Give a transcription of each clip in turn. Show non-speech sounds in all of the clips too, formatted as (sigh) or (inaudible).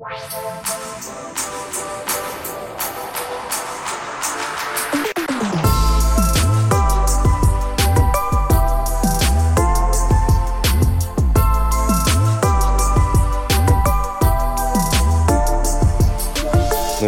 Ну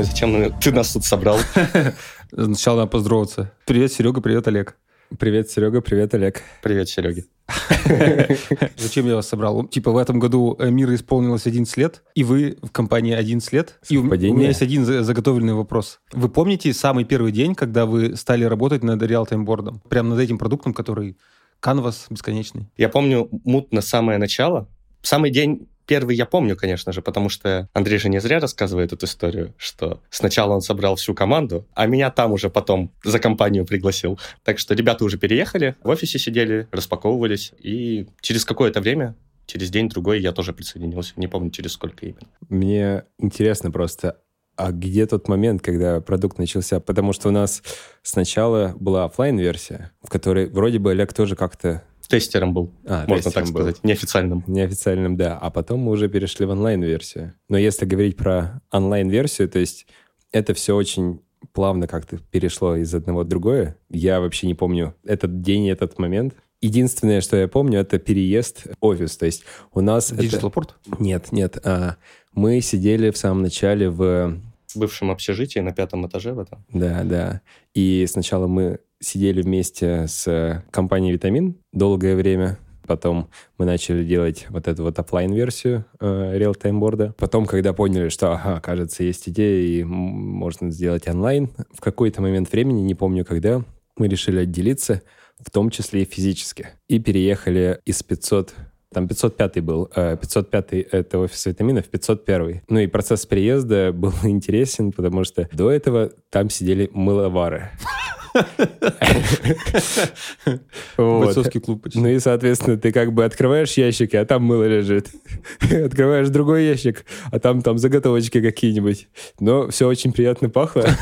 и зачем ты нас тут собрал? (laughs) Сначала надо поздороваться. Привет, Серега, привет, Олег. Привет, Серега, привет, Олег. Привет, Серега. (laughs) Зачем я вас собрал? Типа в этом году э, мир исполнилось 11 лет, и вы в компании 11 лет. И у меня есть один заготовленный вопрос. Вы помните самый первый день, когда вы стали работать над реал-таймбордом? Прямо над этим продуктом, который Canvas бесконечный? Я помню мутно самое начало. Самый день Первый я помню, конечно же, потому что Андрей же не зря рассказывает эту историю, что сначала он собрал всю команду, а меня там уже потом за компанию пригласил. Так что ребята уже переехали, в офисе сидели, распаковывались, и через какое-то время через день-другой я тоже присоединился. Не помню, через сколько именно. Мне интересно просто, а где тот момент, когда продукт начался? Потому что у нас сначала была офлайн версия в которой вроде бы Олег тоже как-то тестером был, а, можно так сказать, был. неофициальным. Неофициальным, да. А потом мы уже перешли в онлайн-версию. Но если говорить про онлайн-версию, то есть это все очень плавно как-то перешло из одного в другое. Я вообще не помню этот день, этот момент. Единственное, что я помню, это переезд в офис. То есть у нас... Digital это... Нет, нет. А, мы сидели в самом начале в... Бывшем общежитии на пятом этаже в этом. Да, да. И сначала мы сидели вместе с компанией «Витамин» долгое время. Потом мы начали делать вот эту вот офлайн версию э, real-time борда. Потом, когда поняли, что, ага, кажется, есть идея и можно сделать онлайн, в какой-то момент времени, не помню когда, мы решили отделиться, в том числе и физически. И переехали из 500 там 505 был. 505 э, — это офис витаминов, 501. Ну и процесс переезда был (laughs) интересен, потому что до этого там сидели мыловары. Бойцовский клуб. Ну и, соответственно, ты как бы открываешь ящики, а там мыло лежит. (laughs) Открываешь другой ящик, а там там заготовочки какие-нибудь. Но все очень приятно пахло. (laughs)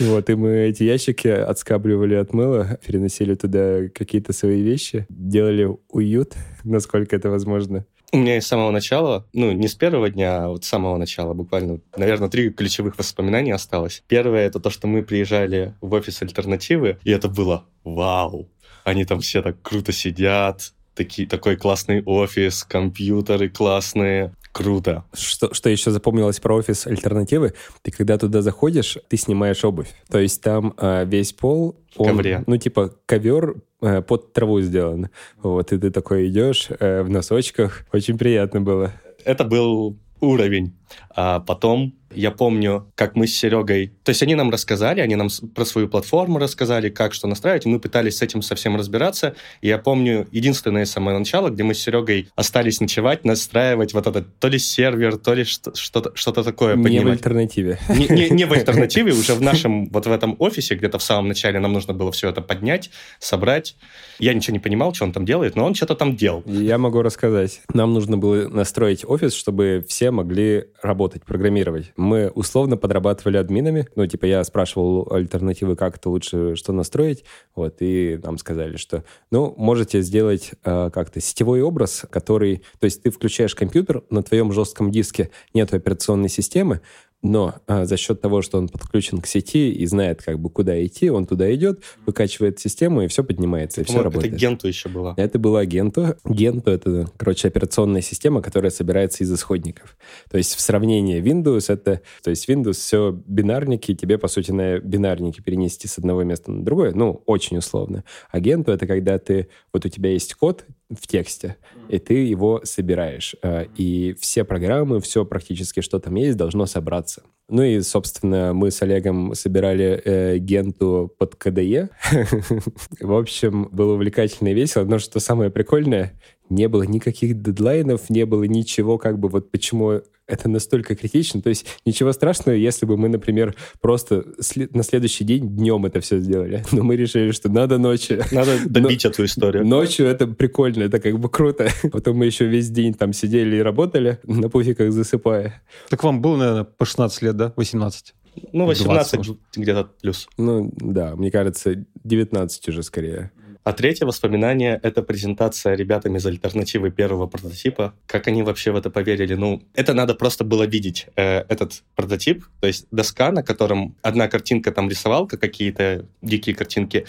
Вот, и мы эти ящики отскабливали от мыла, переносили туда какие-то свои вещи, делали уют, насколько это возможно. У меня с самого начала, ну, не с первого дня, а вот с самого начала, буквально, наверное, три ключевых воспоминания осталось. Первое — это то, что мы приезжали в офис альтернативы, и это было вау! Они там все так круто сидят, такие, такой классный офис, компьютеры классные, Круто. Что, что еще запомнилось про офис альтернативы? Ты когда туда заходишь, ты снимаешь обувь. То есть там э, весь пол, он, Ковре. ну типа ковер под траву сделан. Вот, и ты такой идешь э, в носочках. Очень приятно было. Это был уровень. А потом я помню, как мы с Серегой... То есть они нам рассказали, они нам про свою платформу рассказали, как что настраивать, и мы пытались с этим совсем разбираться. И я помню единственное самое начало, где мы с Серегой остались ночевать, настраивать вот этот то ли сервер, то ли что-то, что-то такое. Не поднимать. в альтернативе. Не, не, не в (laughs) альтернативе, уже в нашем, вот в этом офисе, где-то в самом начале нам нужно было все это поднять, собрать. Я ничего не понимал, что он там делает, но он что-то там делал. Я могу рассказать. Нам нужно было настроить офис, чтобы все могли работать, программировать. Мы условно подрабатывали админами. Ну, типа, я спрашивал альтернативы, как это лучше, что настроить. Вот, и нам сказали, что, ну, можете сделать э, как-то сетевой образ, который... То есть ты включаешь компьютер, на твоем жестком диске нет операционной системы, но а, за счет того, что он подключен к сети и знает, как бы, куда идти, он туда идет, выкачивает систему, и все поднимается, и все работает. Это Генту еще было. Это была Генту. Генту — это, короче, операционная система, которая собирается из исходников. То есть в сравнении Windows — это... То есть Windows все бинарники, тебе, по сути, на бинарники перенести с одного места на другое, ну, очень условно. А Генту — это когда ты... Вот у тебя есть код, в тексте, и ты его собираешь. Э, и все программы, все практически, что там есть, должно собраться. Ну и, собственно, мы с Олегом собирали э, генту под КДЕ. (laughs) В общем, было увлекательно и весело. Но что самое прикольное, не было никаких дедлайнов, не было ничего, как бы вот почему это настолько критично. То есть ничего страшного, если бы мы, например, просто на следующий день днем это все сделали. (laughs) Но мы решили, что надо ночью. Надо (laughs) добить Но... эту историю. Ночью это прикольно, это как бы круто. (laughs) Потом мы еще весь день там сидели и работали, на пуфиках засыпая. Так вам было, наверное, по 16 лет, да? 18? Ну, 18 где-то плюс. Ну, да, мне кажется, 19 уже скорее. А третье воспоминание — это презентация ребятам из альтернативы первого прототипа. Как они вообще в это поверили? Ну, это надо просто было видеть, э, этот прототип. То есть доска, на котором одна картинка там рисовалка, какие-то дикие картинки.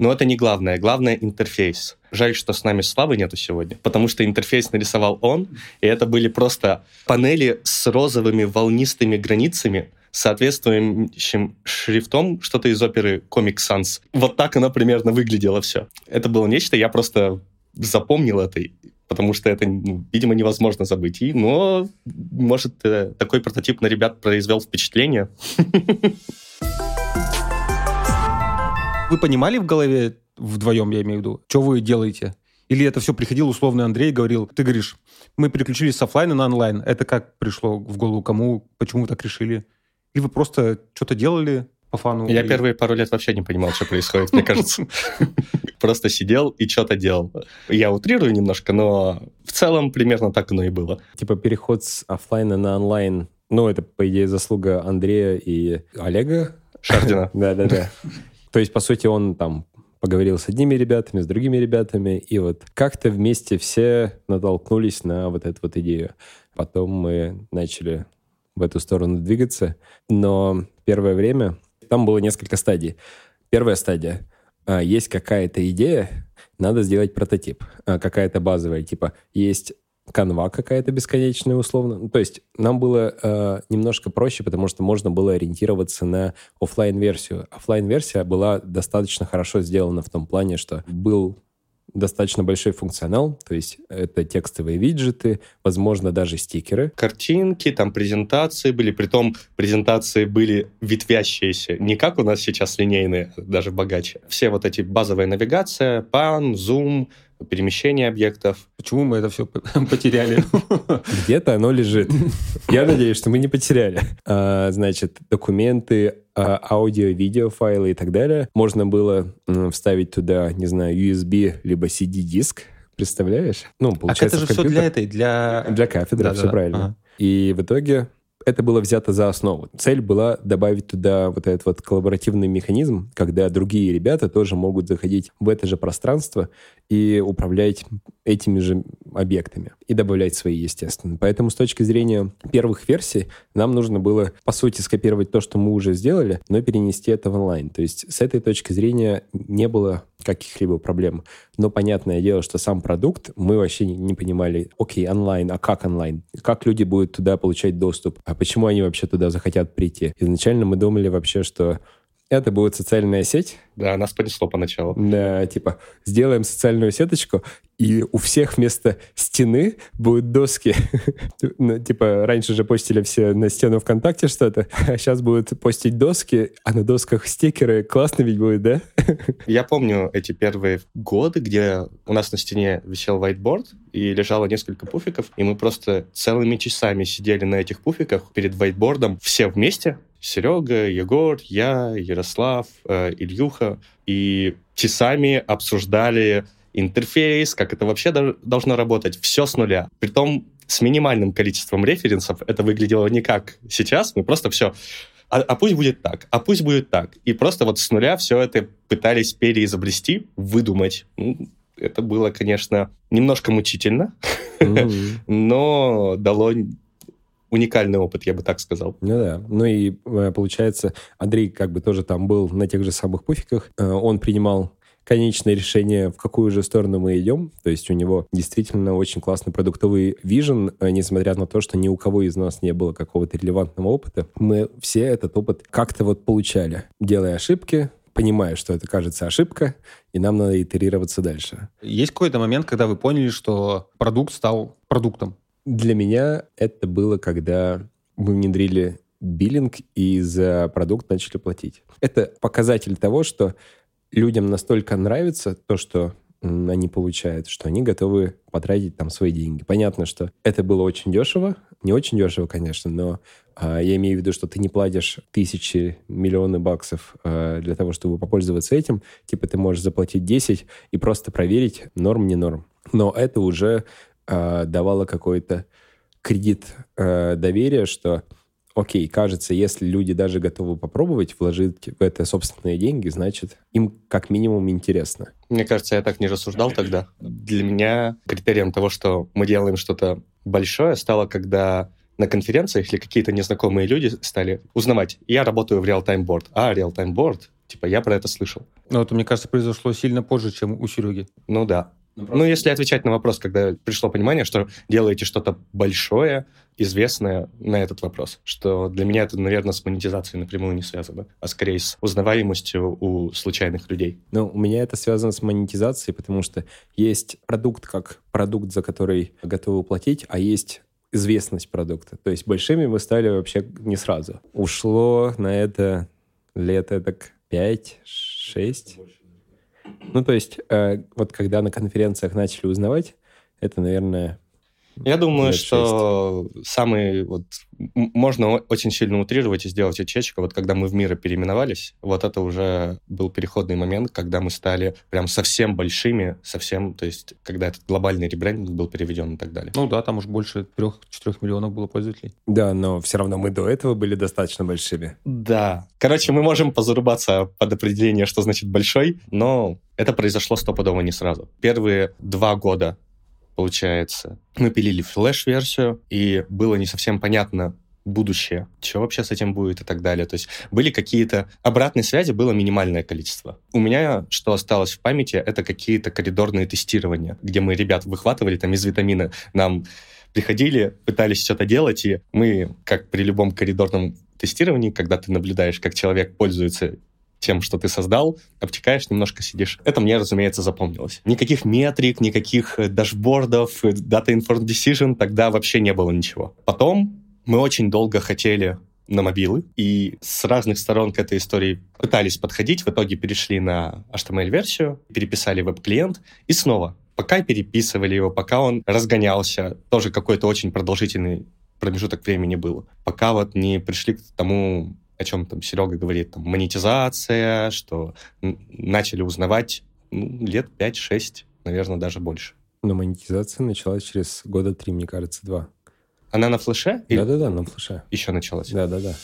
Но это не главное. Главное — интерфейс. Жаль, что с нами Славы нету сегодня, потому что интерфейс нарисовал он, и это были просто панели с розовыми волнистыми границами, соответствующим шрифтом что-то из оперы Comic Sans. Вот так оно примерно выглядело все. Это было нечто, я просто запомнил это, потому что это, ну, видимо, невозможно забыть. И, но, может, э, такой прототип на ребят произвел впечатление. (laughs) Вы понимали в голове, вдвоем я имею в виду, что вы делаете? Или это все приходил условный Андрей и говорил, ты говоришь, мы переключились с офлайна на онлайн. Это как пришло в голову кому, почему вы так решили? Или вы просто что-то делали по фану? Я и... первые пару лет вообще не понимал, что происходит, мне кажется. (laughs) Просто сидел и что-то делал. Я утрирую немножко, но в целом примерно так оно и было. Типа переход с офлайна на онлайн, ну, это, по идее, заслуга Андрея и Олега. Шардина. (laughs) Да-да-да. То есть, по сути, он там поговорил с одними ребятами, с другими ребятами, и вот как-то вместе все натолкнулись на вот эту вот идею. Потом мы начали в эту сторону двигаться. Но первое время там было несколько стадий. Первая стадия. А, есть какая-то идея, надо сделать прототип. А, какая-то базовая, типа есть канва какая-то бесконечная условно. То есть нам было э, немножко проще, потому что можно было ориентироваться на офлайн версию офлайн версия была достаточно хорошо сделана в том плане, что был достаточно большой функционал, то есть это текстовые виджеты, возможно, даже стикеры. Картинки, там презентации были, притом презентации были ветвящиеся, не как у нас сейчас линейные, даже богаче. Все вот эти базовые навигация, пан, зум, перемещение объектов. Почему мы это все (laughs) потеряли? (laughs) Где-то оно лежит. Я надеюсь, что мы не потеряли. А, значит, документы, а, аудио, видео файлы и так далее. Можно было вставить туда, не знаю, USB либо CD-диск. Представляешь? Ну, получается, а это же все для этой, для... Для кафедры, да, все да, правильно. Ага. И в итоге это было взято за основу. Цель была добавить туда вот этот вот коллаборативный механизм, когда другие ребята тоже могут заходить в это же пространство и управлять этими же объектами и добавлять свои, естественно. Поэтому с точки зрения первых версий нам нужно было, по сути, скопировать то, что мы уже сделали, но перенести это в онлайн. То есть с этой точки зрения не было каких-либо проблем. Но понятное дело, что сам продукт мы вообще не, не понимали, окей, онлайн, а как онлайн? Как люди будут туда получать доступ? А почему они вообще туда захотят прийти? Изначально мы думали вообще, что это будет социальная сеть. Да, нас понесло поначалу. Да, типа, сделаем социальную сеточку, и у всех вместо стены будут доски. (laughs) ну, типа, раньше же постили все на стену ВКонтакте что-то, (laughs) а сейчас будут постить доски, а на досках стикеры. Классно ведь будет, да? (laughs) Я помню эти первые годы, где у нас на стене висел whiteboard, и лежало несколько пуфиков, и мы просто целыми часами сидели на этих пуфиках перед whiteboardом все вместе, Серега, Егор, я, Ярослав, э, Ильюха, и часами обсуждали интерфейс, как это вообще должно работать, все с нуля. Притом с минимальным количеством референсов это выглядело не как сейчас, мы просто все а, а пусть будет так, а пусть будет так. И просто вот с нуля все это пытались переизобрести, выдумать. Ну, это было, конечно, немножко мучительно, mm-hmm. (laughs) но дало уникальный опыт, я бы так сказал. Ну да. Ну и э, получается, Андрей как бы тоже там был на тех же самых пуфиках. Э, он принимал конечное решение, в какую же сторону мы идем. То есть у него действительно очень классный продуктовый вижен, э, несмотря на то, что ни у кого из нас не было какого-то релевантного опыта. Мы все этот опыт как-то вот получали, делая ошибки, понимая, что это кажется ошибка, и нам надо итерироваться дальше. Есть какой-то момент, когда вы поняли, что продукт стал продуктом? Для меня это было, когда мы внедрили биллинг и за продукт начали платить. Это показатель того, что людям настолько нравится то, что они получают, что они готовы потратить там свои деньги. Понятно, что это было очень дешево, не очень дешево, конечно, но а, я имею в виду, что ты не платишь тысячи, миллионы баксов а, для того, чтобы попользоваться этим. Типа ты можешь заплатить 10 и просто проверить, норм, не норм. Но это уже э, давало какой-то кредит э, доверия, что окей, кажется, если люди даже готовы попробовать вложить в это собственные деньги, значит, им как минимум интересно. Мне кажется, я так не рассуждал тогда. Для меня критерием того, что мы делаем что-то большое, стало, когда на конференциях или какие-то незнакомые люди стали узнавать. Я работаю в Real-Time Board. А, Real-Time Board? Типа, я про это слышал. Но это, мне кажется, произошло сильно позже, чем у Сереги. Ну да. Ну, просто... ну, если отвечать на вопрос, когда пришло понимание, что делаете что-то большое, известное на этот вопрос, что для меня это, наверное, с монетизацией напрямую не связано, а скорее с узнаваемостью у случайных людей. Ну, у меня это связано с монетизацией, потому что есть продукт как продукт, за который готовы платить, а есть известность продукта. То есть большими мы стали вообще не сразу. Ушло на это лет так 5-6. Ну, то есть, э, вот когда на конференциях начали узнавать, это, наверное, я думаю, что самый вот можно очень сильно утрировать и сделать утечку. Вот когда мы в мира переименовались, вот это уже был переходный момент, когда мы стали прям совсем большими, совсем, то есть когда этот глобальный ребрендинг был переведен и так далее. Ну да, там уже больше трех-четырех миллионов было пользователей. Да, но все равно мы до этого были достаточно большими. Да. Короче, мы можем позарубаться под определение, что значит большой, но это произошло стопудово не сразу. Первые два года получается. Мы пилили флеш-версию, и было не совсем понятно, будущее, что вообще с этим будет и так далее. То есть были какие-то... Обратной связи было минимальное количество. У меня, что осталось в памяти, это какие-то коридорные тестирования, где мы ребят выхватывали там из витамина. Нам приходили, пытались что-то делать, и мы, как при любом коридорном тестировании, когда ты наблюдаешь, как человек пользуется тем, что ты создал, обтекаешь, немножко сидишь. Это мне, разумеется, запомнилось. Никаких метрик, никаких э, дашбордов, Data Informed Decision, тогда вообще не было ничего. Потом мы очень долго хотели на мобилы, и с разных сторон к этой истории пытались подходить, в итоге перешли на HTML-версию, переписали веб-клиент, и снова, пока переписывали его, пока он разгонялся, тоже какой-то очень продолжительный промежуток времени был, пока вот не пришли к тому о чем там Серега говорит, там, монетизация, что начали узнавать ну, лет 5-6, наверное, даже больше. Но монетизация началась через года три, мне кажется, два. Она на флеше? Да-да-да, на флеше. Еще началась? Да-да-да.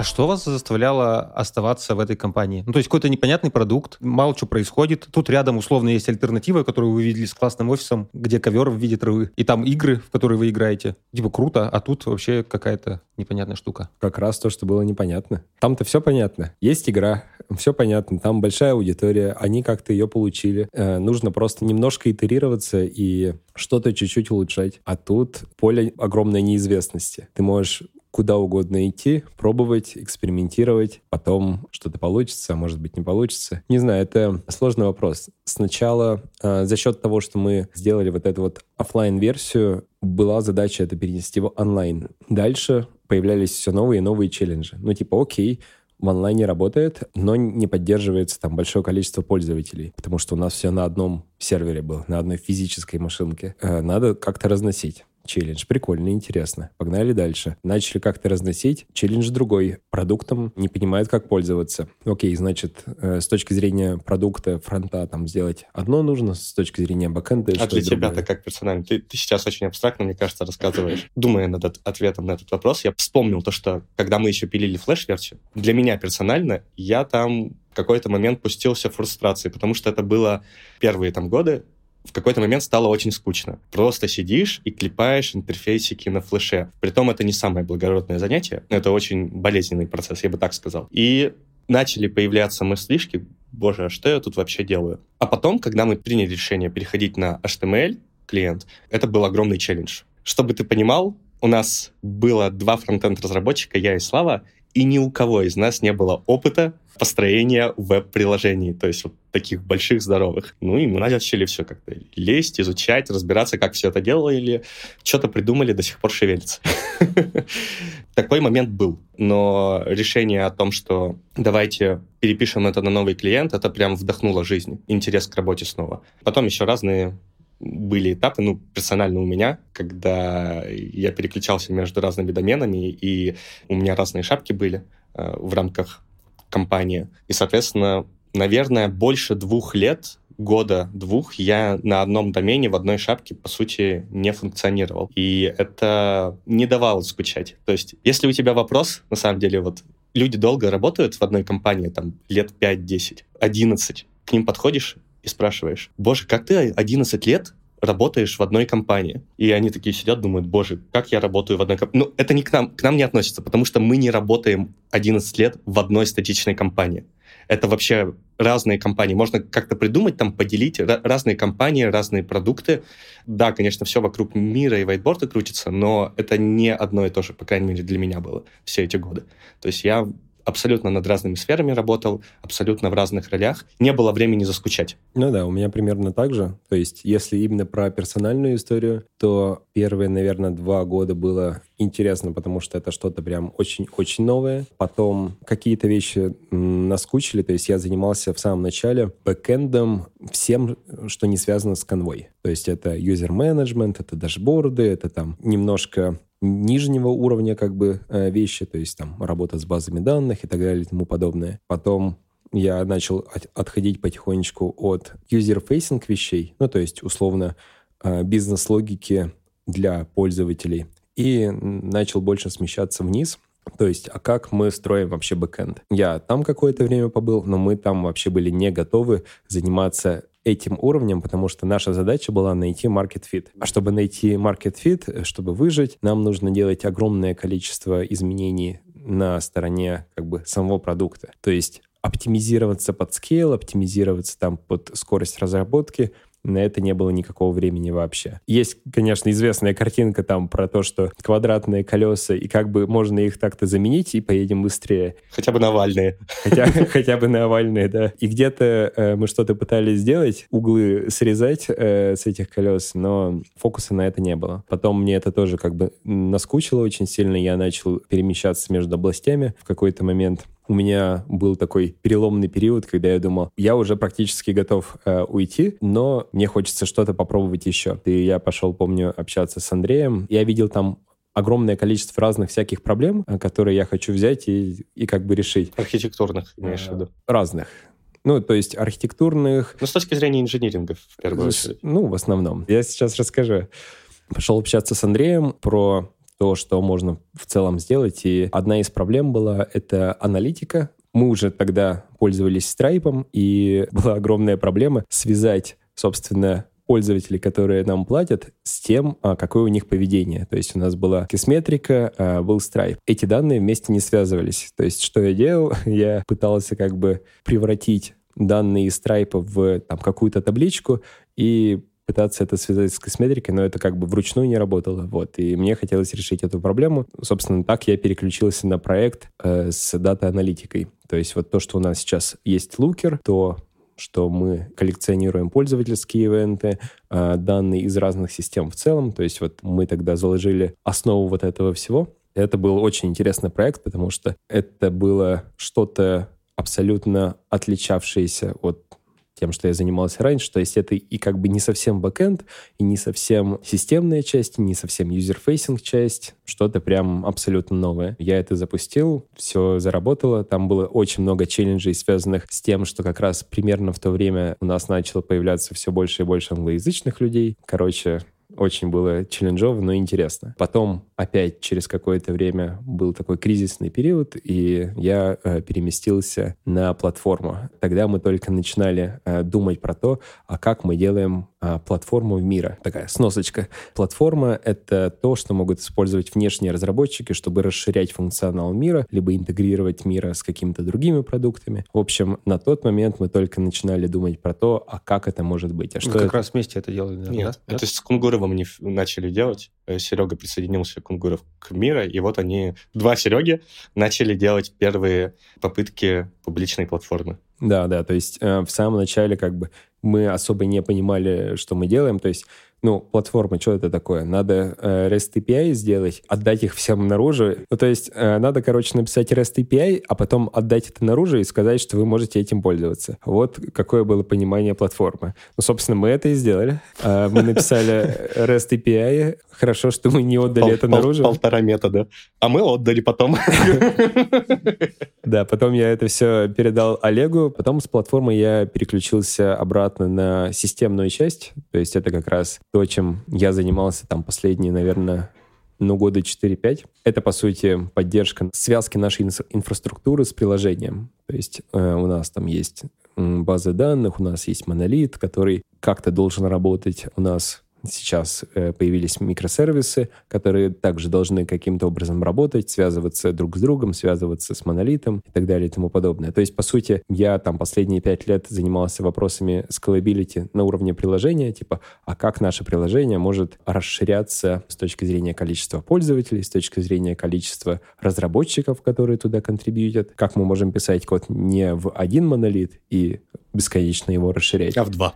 А что вас заставляло оставаться в этой компании? Ну, то есть какой-то непонятный продукт, мало что происходит. Тут рядом условно есть альтернатива, которую вы видели с классным офисом, где ковер в виде травы. И там игры, в которые вы играете. Типа круто, а тут вообще какая-то непонятная штука. Как раз то, что было непонятно. Там-то все понятно. Есть игра, все понятно. Там большая аудитория, они как-то ее получили. Э, нужно просто немножко итерироваться и что-то чуть-чуть улучшать. А тут поле огромной неизвестности. Ты можешь куда угодно идти, пробовать, экспериментировать, потом что-то получится, а может быть не получится. Не знаю, это сложный вопрос. Сначала э, за счет того, что мы сделали вот эту вот офлайн версию была задача это перенести в онлайн. Дальше появлялись все новые и новые челленджи. Ну, типа, окей, в онлайне работает, но не поддерживается там большое количество пользователей, потому что у нас все на одном сервере было, на одной физической машинке. Э, надо как-то разносить челлендж. Прикольно, интересно. Погнали дальше. Начали как-то разносить. Челлендж другой. Продуктом не понимают, как пользоваться. Окей, значит, э, с точки зрения продукта, фронта там сделать одно нужно, с точки зрения бэкэнда А для тебя-то как персонально? Ты, ты сейчас очень абстрактно, мне кажется, рассказываешь. (laughs) Думая над ответом на этот вопрос, я вспомнил то, что когда мы еще пилили флеш-версию, для меня персонально, я там в какой-то момент пустился в фрустрации, потому что это было первые там годы, в какой-то момент стало очень скучно. Просто сидишь и клепаешь интерфейсики на флеше. Притом это не самое благородное занятие, это очень болезненный процесс, я бы так сказал. И начали появляться мыслишки, боже, а что я тут вообще делаю? А потом, когда мы приняли решение переходить на HTML клиент, это был огромный челлендж. Чтобы ты понимал, у нас было два фронтенд-разработчика, я и Слава, и ни у кого из нас не было опыта построения веб-приложений, то есть вот таких больших, здоровых. Ну и мы начали все как-то лезть, изучать, разбираться, как все это делали, что-то придумали, до сих пор шевелится. (laughs) Такой момент был. Но решение о том, что давайте перепишем это на новый клиент, это прям вдохнуло жизнь, интерес к работе снова. Потом еще разные были этапы, ну, персонально у меня, когда я переключался между разными доменами, и у меня разные шапки были э, в рамках компании. И, соответственно, наверное, больше двух лет года-двух я на одном домене в одной шапке, по сути, не функционировал. И это не давало скучать. То есть, если у тебя вопрос, на самом деле, вот люди долго работают в одной компании, там, лет 5-10, 11, к ним подходишь и спрашиваешь, боже, как ты 11 лет работаешь в одной компании. И они такие сидят, думают, боже, как я работаю в одной компании. Ну, это не к нам, к нам не относится, потому что мы не работаем 11 лет в одной статичной компании. Это вообще разные компании. Можно как-то придумать, там, поделить разные компании, разные продукты. Да, конечно, все вокруг мира и вайтборда крутится, но это не одно и то же, по крайней мере, для меня было все эти годы. То есть я абсолютно над разными сферами работал, абсолютно в разных ролях. Не было времени заскучать. Ну да, у меня примерно так же. То есть, если именно про персональную историю, то первые, наверное, два года было интересно, потому что это что-то прям очень-очень новое. Потом какие-то вещи наскучили, то есть я занимался в самом начале бэкэндом всем, что не связано с конвой. То есть это юзер-менеджмент, это дашборды, это там немножко нижнего уровня как бы э, вещи, то есть там работа с базами данных и так далее и тому подобное. Потом я начал отходить потихонечку от user-facing вещей, ну, то есть, условно, э, бизнес-логики для пользователей, и начал больше смещаться вниз, то есть, а как мы строим вообще бэкэнд? Я там какое-то время побыл, но мы там вообще были не готовы заниматься этим уровнем, потому что наша задача была найти market fit. А чтобы найти market fit, чтобы выжить, нам нужно делать огромное количество изменений на стороне как бы самого продукта. То есть оптимизироваться под скейл, оптимизироваться там под скорость разработки — на это не было никакого времени вообще. Есть, конечно, известная картинка там про то, что квадратные колеса, и как бы можно их так-то заменить, и поедем быстрее. Хотя бы на овальные. (laughs) Хотя, бы на овальные, да. И где-то э, мы что-то пытались сделать, углы срезать э, с этих колес, но фокуса на это не было. Потом мне это тоже как бы наскучило очень сильно, я начал перемещаться между областями в какой-то момент у меня был такой переломный период, когда я думал, я уже практически готов э, уйти, но мне хочется что-то попробовать еще. И я пошел, помню, общаться с Андреем. Я видел там огромное количество разных всяких проблем, э, которые я хочу взять и, и как бы решить. Архитектурных, имеешь в виду? Разных. Ну, то есть архитектурных... Ну, с точки зрения инжиниринга, в первую очередь. Ну, в основном. Я сейчас расскажу. Пошел общаться с Андреем про то, что можно в целом сделать. И одна из проблем была — это аналитика. Мы уже тогда пользовались Stripe, и (laughs) была огромная проблема связать, собственно, пользователей, которые нам платят, с тем, а, какое у них поведение. То есть у нас была кисметрика, а, был Stripe. Эти данные вместе не связывались. То есть что я делал? (laughs) Я пытался как бы превратить данные из Stripe в какую-то табличку и пытаться это связать с косметикой, но это как бы вручную не работало. Вот. И мне хотелось решить эту проблему. Собственно, так я переключился на проект э, с дата-аналитикой. То есть вот то, что у нас сейчас есть Looker, то что мы коллекционируем пользовательские ивенты, э, данные из разных систем в целом. То есть вот мы тогда заложили основу вот этого всего. Это был очень интересный проект, потому что это было что-то абсолютно отличавшееся от тем, что я занимался раньше. То есть это и как бы не совсем backend, и не совсем системная часть, и не совсем user-facing часть, что-то прям абсолютно новое. Я это запустил, все заработало. Там было очень много челленджей, связанных с тем, что как раз примерно в то время у нас начало появляться все больше и больше англоязычных людей. Короче, очень было челленджово, но интересно. Потом опять через какое-то время был такой кризисный период, и я э, переместился на платформу. Тогда мы только начинали э, думать про то, а как мы делаем платформу в мира. Такая сносочка. Платформа — это то, что могут использовать внешние разработчики, чтобы расширять функционал мира, либо интегрировать мира с какими-то другими продуктами. В общем, на тот момент мы только начинали думать про то, а как это может быть. А что как это... раз вместе это делали, да? Нет, да? это с Кунгуровым не начали делать. Э, Серега присоединился к Кунгуров к Мира, и вот они, два Сереги, начали делать первые попытки публичной платформы. Да, да, то есть э, в самом начале как бы мы особо не понимали, что мы делаем, то есть ну, платформа, что это такое? Надо э, REST API сделать, отдать их всем наружу. Ну, то есть э, надо, короче, написать REST API, а потом отдать это наружу и сказать, что вы можете этим пользоваться. Вот какое было понимание платформы. Ну, собственно, мы это и сделали. Э, мы написали (laughs) REST API. Хорошо, что мы не отдали пол, это пол, наружу. Полтора метода. А мы отдали потом. (laughs) Да, потом я это все передал Олегу. Потом с платформы я переключился обратно на системную часть. То есть это как раз то, чем я занимался там последние, наверное, ну, года 4-5. Это, по сути, поддержка связки нашей инфраструктуры с приложением. То есть э, у нас там есть базы данных, у нас есть монолит, который как-то должен работать. У нас Сейчас э, появились микросервисы, которые также должны каким-то образом работать, связываться друг с другом, связываться с монолитом и так далее и тому подобное. То есть, по сути, я там последние пять лет занимался вопросами scalability на уровне приложения, типа, а как наше приложение может расширяться с точки зрения количества пользователей, с точки зрения количества разработчиков, которые туда контрибьютят, как мы можем писать код не в один монолит и бесконечно его расширять. А в два.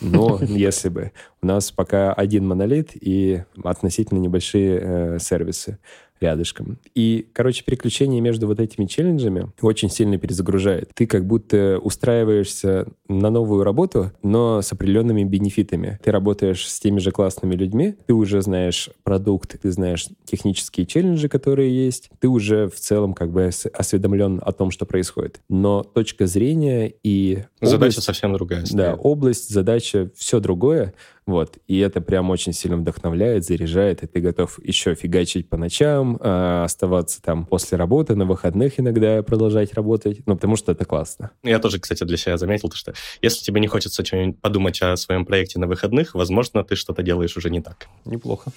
Но (laughs) если бы. У нас пока один монолит и относительно небольшие э, сервисы рядышком. И, короче, переключение между вот этими челленджами очень сильно перезагружает. Ты как будто устраиваешься на новую работу, но с определенными бенефитами. Ты работаешь с теми же классными людьми, ты уже знаешь продукт, ты знаешь технические челленджи, которые есть, ты уже в целом как бы осведомлен о том, что происходит. Но точка зрения и... Задача область, совсем другая. Да, область, задача, все другое. Вот. И это прям очень сильно вдохновляет, заряжает, и ты готов еще фигачить по ночам, э, оставаться там после работы, на выходных иногда продолжать работать, ну, потому что это классно. Я тоже, кстати, для себя заметил, что если тебе не хочется что-нибудь подумать о своем проекте на выходных, возможно, ты что-то делаешь уже не так. Неплохо.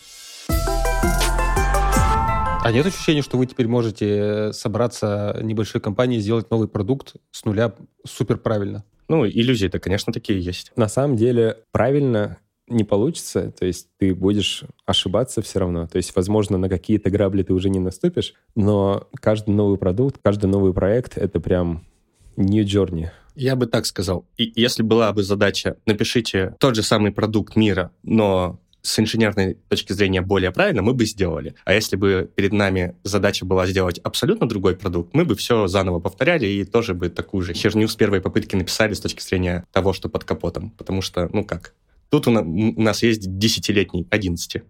А нет ощущения, что вы теперь можете собраться небольшой компанией, сделать новый продукт с нуля супер правильно? Ну, иллюзии-то, конечно, такие есть. На самом деле, правильно не получится, то есть ты будешь ошибаться все равно. То есть, возможно, на какие-то грабли ты уже не наступишь, но каждый новый продукт, каждый новый проект — это прям new journey. Я бы так сказал. И если была бы задача, напишите тот же самый продукт мира, но с инженерной точки зрения более правильно, мы бы сделали. А если бы перед нами задача была сделать абсолютно другой продукт, мы бы все заново повторяли и тоже бы такую же херню с первой попытки написали с точки зрения того, что под капотом. Потому что, ну как, Тут у нас есть десятилетний, 11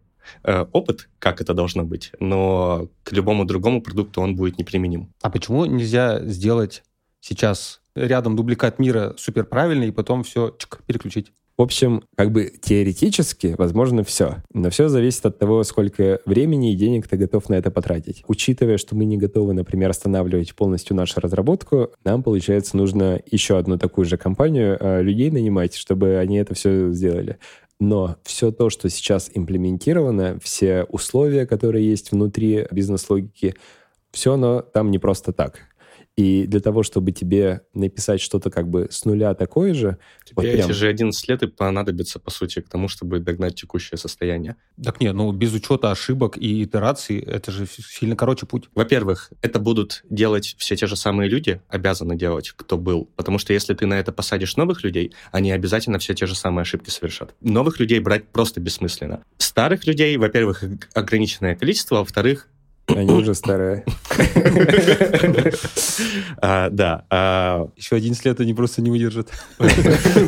э, опыт, как это должно быть, но к любому другому продукту он будет неприменим. А почему нельзя сделать сейчас рядом дубликат мира супер правильный и потом все чик, переключить? В общем, как бы теоретически возможно все. Но все зависит от того, сколько времени и денег ты готов на это потратить. Учитывая, что мы не готовы, например, останавливать полностью нашу разработку, нам, получается, нужно еще одну такую же компанию э, людей нанимать, чтобы они это все сделали. Но все то, что сейчас имплементировано, все условия, которые есть внутри бизнес-логики, все оно там не просто так. И для того, чтобы тебе написать что-то как бы с нуля такое же... Тебе вот прям... эти же 11 лет и понадобится, по сути, к тому, чтобы догнать текущее состояние. Так нет, ну без учета ошибок и итераций, это же сильно короче путь. Во-первых, это будут делать все те же самые люди, обязаны делать, кто был. Потому что если ты на это посадишь новых людей, они обязательно все те же самые ошибки совершат. Новых людей брать просто бессмысленно. Старых людей, во-первых, ограниченное количество, а во-вторых, они уже старые. (laughs) А, да. А, Еще 11 лет они просто не выдержат. (laughs)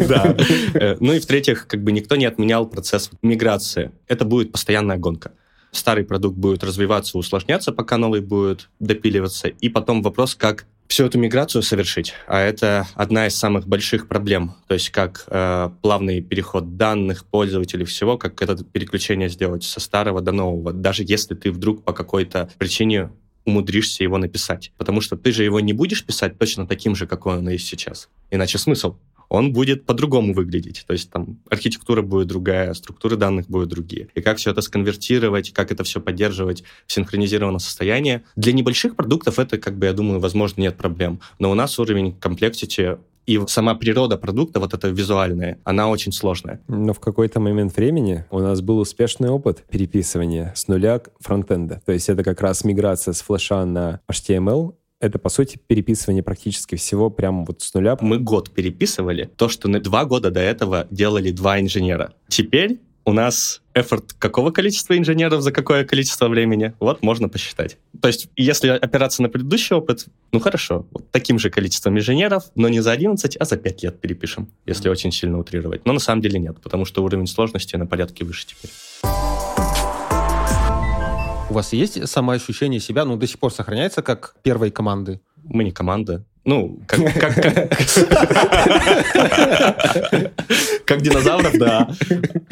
Да. Э, ну и в-третьих, как бы никто не отменял процесс миграции. Это будет постоянная гонка старый продукт будет развиваться, усложняться, пока новый будет допиливаться. И потом вопрос, как всю эту миграцию совершить. А это одна из самых больших проблем. То есть как э, плавный переход данных, пользователей, всего, как это переключение сделать со старого до нового, даже если ты вдруг по какой-то причине умудришься его написать. Потому что ты же его не будешь писать точно таким же, какой он есть сейчас. Иначе смысл? Он будет по-другому выглядеть. То есть там архитектура будет другая, структуры данных будут другие. И как все это сконвертировать, как это все поддерживать в синхронизированном состоянии. Для небольших продуктов это, как бы, я думаю, возможно, нет проблем. Но у нас уровень комплексити и сама природа продукта, вот эта визуальная, она очень сложная. Но в какой-то момент времени у нас был успешный опыт переписывания с нуля фронтенда. То есть это как раз миграция с флеша на HTML, это, по сути, переписывание практически всего прямо вот с нуля. Мы год переписывали то, что на два года до этого делали два инженера. Теперь у нас эфорт какого количества инженеров за какое количество времени? Вот можно посчитать. То есть, если опираться на предыдущий опыт, ну хорошо, вот таким же количеством инженеров, но не за 11, а за 5 лет перепишем, если mm-hmm. очень сильно утрировать. Но на самом деле нет, потому что уровень сложности на порядке выше теперь. У вас есть самоощущение себя, ну, до сих пор сохраняется как первой команды? Мы не команда. Ну, (laughs) как, как, как динозавров, да.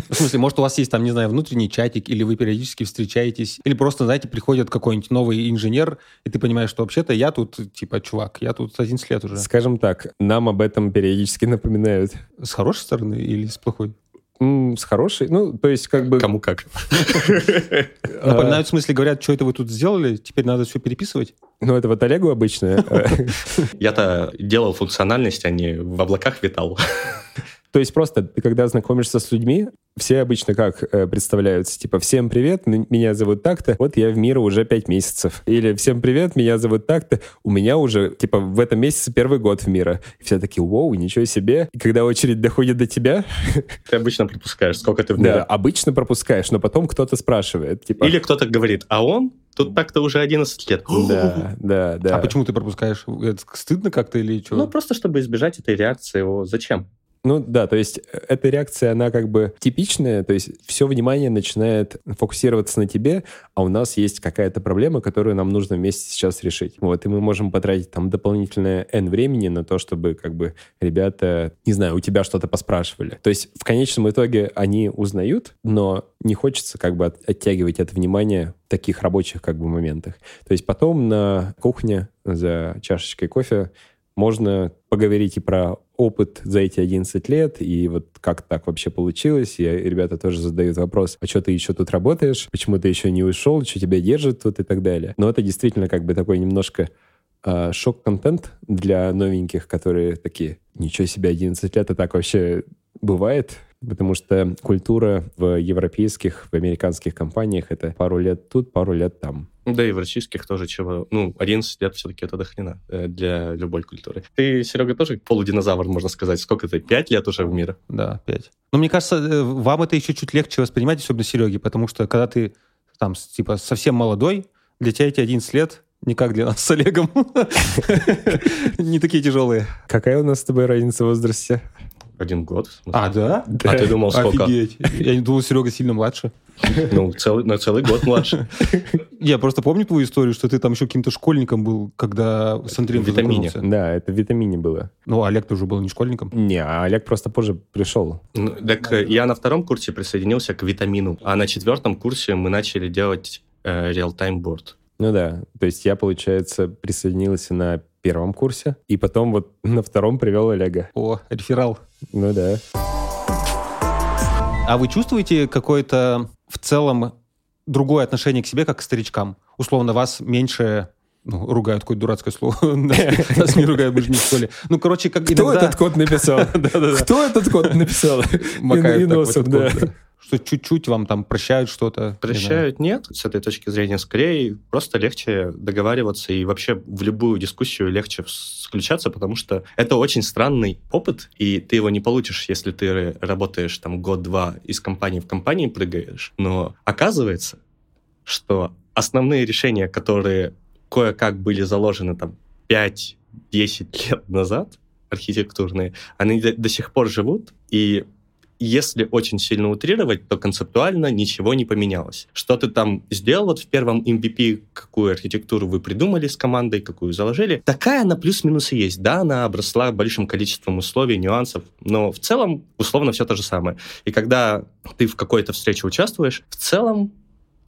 В смысле, может, у вас есть там, не знаю, внутренний чатик, или вы периодически встречаетесь, или просто, знаете, приходит какой-нибудь новый инженер, и ты понимаешь, что вообще-то я тут, типа, чувак, я тут 11 лет уже. Скажем так, нам об этом периодически напоминают. С хорошей стороны или с плохой? С хорошей, ну, то есть как бы... Кому как. (laughs) Напоминают, в смысле, говорят, что это вы тут сделали, теперь надо все переписывать? Ну, это вот Олегу обычно. (laughs) Я-то делал функциональность, а не в облаках витал. То есть просто ты когда знакомишься с людьми, все обычно как э, представляются? Типа, всем привет, меня зовут так-то, вот я в мире уже пять месяцев. Или всем привет, меня зовут так-то, у меня уже, типа, в этом месяце первый год в мира. И все такие, вау, ничего себе. И когда очередь доходит до тебя... (laughs) Ты обычно пропускаешь, сколько ты в мире. Да, обычно пропускаешь, но потом кто-то спрашивает. Типа... Или кто-то говорит, а он Тут так-то уже 11 лет. Да, да, да. А почему ты пропускаешь? Это стыдно как-то или что? Ну, просто чтобы избежать этой реакции. О, зачем? Ну да, то есть э, эта реакция, она как бы типичная, то есть все внимание начинает фокусироваться на тебе, а у нас есть какая-то проблема, которую нам нужно вместе сейчас решить. Вот, и мы можем потратить там дополнительное N времени на то, чтобы как бы ребята, не знаю, у тебя что-то поспрашивали. То есть в конечном итоге они узнают, но не хочется как бы оттягивать это внимание в таких рабочих как бы моментах. То есть потом на кухне за чашечкой кофе можно поговорить и про опыт за эти 11 лет, и вот как так вообще получилось. И ребята тоже задают вопрос, а что ты еще тут работаешь? Почему ты еще не ушел? Что тебя держит тут? И так далее. Но это действительно как бы такой немножко э, шок-контент для новеньких, которые такие, ничего себе, 11 лет, а так вообще бывает? Потому что культура в европейских, в американских компаниях это пару лет тут, пару лет там. Да и в российских тоже чего. Ну, 11 лет все-таки это дохрена э, для любой культуры. Ты, Серега, тоже полудинозавр, можно сказать. Сколько ты? Пять лет уже в мире? Да, пять. Но мне кажется, э, вам это еще чуть легче воспринимать, особенно Сереге, потому что когда ты там, типа, совсем молодой, для тебя эти 11 лет не как для нас с Олегом. (laughs) Не такие тяжелые. Какая у нас с тобой разница в возрасте? Один год. А, да? А ты думал, сколько? Офигеть. Я не думал, Серега сильно младше. Ну, целый, на целый год младше. Я просто помню твою историю, что ты там еще каким-то школьником был, когда с Андреем витамине. Да, это в витамине было. Ну, а Олег ты уже был не школьником? Не, а Олег просто позже пришел. Ну, так э, я на втором курсе присоединился к витамину, а на четвертом курсе мы начали делать э, real-time board. Ну да, то есть я, получается, присоединился на первом курсе, и потом вот (laughs) на втором привел Олега. О, реферал. Ну да. А вы чувствуете какое-то в целом другое отношение к себе, как к старичкам? Условно, вас меньше ну, ругают какое-то дурацкое слово. (laughs) Нас не ругают, мы же не в школе. Ну, короче, как Кто этот код написал? (laughs) Кто этот код написал? Макаев так да что чуть-чуть вам там прощают что-то? Прощают нет. С этой точки зрения скорее просто легче договариваться и вообще в любую дискуссию легче включаться, потому что это очень странный опыт, и ты его не получишь, если ты работаешь там год-два из компании в компании прыгаешь. Но оказывается, что основные решения, которые кое-как были заложены там 5-10 лет назад, архитектурные, они до, до сих пор живут, и если очень сильно утрировать, то концептуально ничего не поменялось. Что ты там сделал вот в первом MVP, какую архитектуру вы придумали с командой, какую заложили, такая она плюс-минус и есть. Да, она обросла большим количеством условий, нюансов, но в целом условно все то же самое. И когда ты в какой-то встрече участвуешь, в целом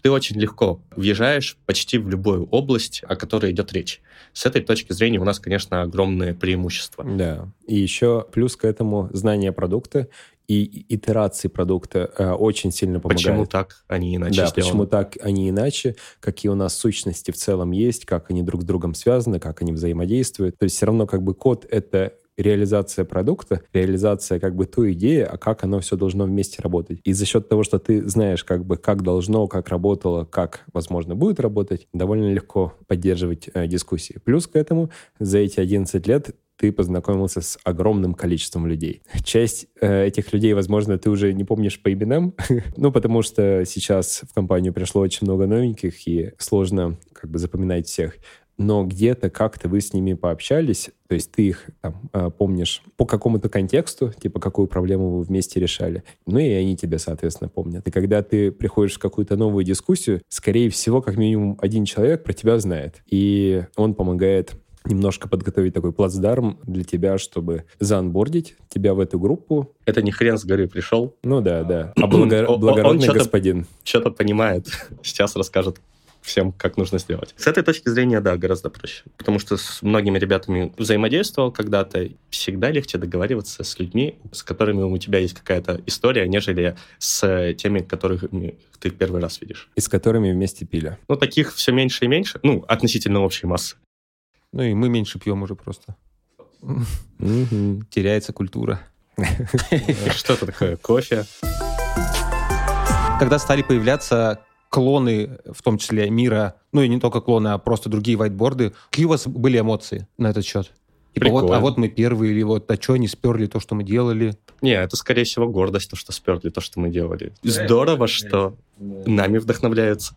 ты очень легко въезжаешь почти в любую область, о которой идет речь. С этой точки зрения у нас, конечно, огромное преимущество. Да. И еще плюс к этому знание продукта и итерации продукта э, очень сильно помогают. Почему так, а не иначе Да, сделано? почему так, а не иначе, какие у нас сущности в целом есть, как они друг с другом связаны, как они взаимодействуют. То есть все равно как бы код — это реализация продукта, реализация как бы той идеи, а как оно все должно вместе работать. И за счет того, что ты знаешь как бы как должно, как работало, как, возможно, будет работать, довольно легко поддерживать э, дискуссии. Плюс к этому за эти 11 лет ты познакомился с огромным количеством людей. Часть э, этих людей, возможно, ты уже не помнишь по именам, (laughs) ну, потому что сейчас в компанию пришло очень много новеньких, и сложно как бы запоминать всех но где-то как-то вы с ними пообщались, то есть ты их там, э, помнишь по какому-то контексту, типа какую проблему вы вместе решали, ну и они тебя, соответственно, помнят. И когда ты приходишь в какую-то новую дискуссию, скорее всего, как минимум один человек про тебя знает, и он помогает немножко подготовить такой плацдарм для тебя, чтобы заанбордить тебя в эту группу. Это не хрен с горы пришел. Ну да, да. А благо- благородный он господин. Что-то понимает. (laughs) Сейчас расскажет всем, как нужно сделать. С этой точки зрения, да, гораздо проще. Потому что с многими ребятами взаимодействовал когда-то. Всегда легче договариваться с людьми, с которыми у тебя есть какая-то история, нежели с теми, которых ты в первый раз видишь. И с которыми вместе пили. Ну, таких все меньше и меньше. Ну, относительно общей массы. Ну и мы меньше пьем уже просто. Теряется культура. (laughs) Что-то такое, кофе. Когда стали появляться клоны, в том числе мира, ну и не только клоны, а просто другие вайтборды, какие у вас были эмоции на этот счет? Типа вот, а вот мы первые, или вот, а что они сперли то, что мы делали? Не, это, скорее всего, гордость, то, что сперли то, что мы делали. Здорово, что нами вдохновляются.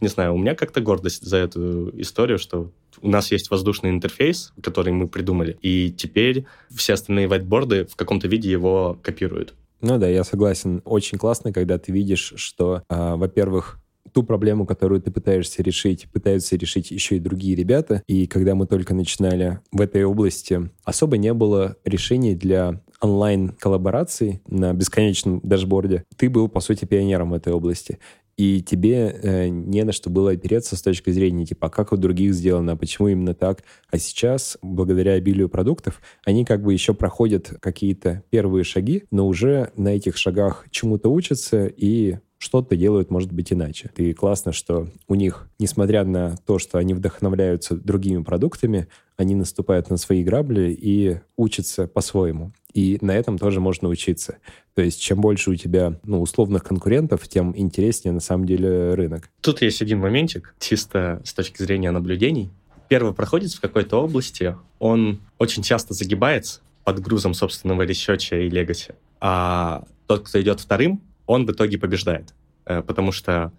Не знаю, у меня как-то гордость за эту историю, что у нас есть воздушный интерфейс, который мы придумали, и теперь все остальные вайтборды в каком-то виде его копируют. Ну да, я согласен. Очень классно, когда ты видишь, что, а, во-первых, ту проблему, которую ты пытаешься решить, пытаются решить еще и другие ребята. И когда мы только начинали в этой области, особо не было решений для онлайн-коллабораций на бесконечном дашборде. Ты был, по сути, пионером в этой области и тебе э, не на что было опереться с точки зрения, типа, а как у других сделано, а почему именно так. А сейчас, благодаря обилию продуктов, они как бы еще проходят какие-то первые шаги, но уже на этих шагах чему-то учатся и что-то делают, может быть, иначе. И классно, что у них, несмотря на то, что они вдохновляются другими продуктами, они наступают на свои грабли и учатся по-своему. И на этом тоже можно учиться. То есть чем больше у тебя ну, условных конкурентов, тем интереснее на самом деле рынок. Тут есть один моментик, чисто с точки зрения наблюдений. Первый проходит в какой-то области, он очень часто загибается под грузом собственного research а и legacy. А тот, кто идет вторым, он в итоге побеждает, э, потому что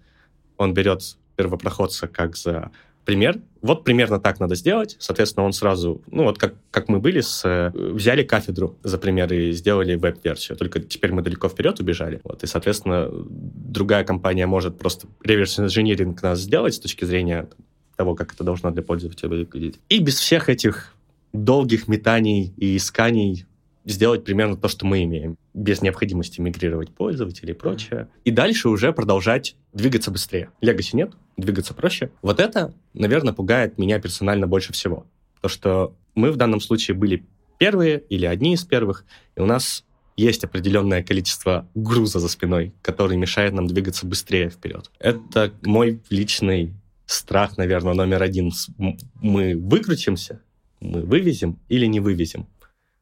он берет первопроходца как за пример. Вот примерно так надо сделать. Соответственно, он сразу, ну вот как, как мы были, с, э, взяли кафедру за пример и сделали веб-версию. Только теперь мы далеко вперед убежали. Вот, и, соответственно, другая компания может просто reverse engineering нас сделать с точки зрения того, как это должно для пользователя выглядеть. И без всех этих долгих метаний и исканий сделать примерно то, что мы имеем, без необходимости мигрировать пользователей и прочее. И дальше уже продолжать двигаться быстрее. Легаси нет, двигаться проще. Вот это, наверное, пугает меня персонально больше всего. То, что мы в данном случае были первые или одни из первых, и у нас есть определенное количество груза за спиной, который мешает нам двигаться быстрее вперед. Это мой личный страх, наверное, номер один. Мы выкрутимся, мы вывезем или не вывезем.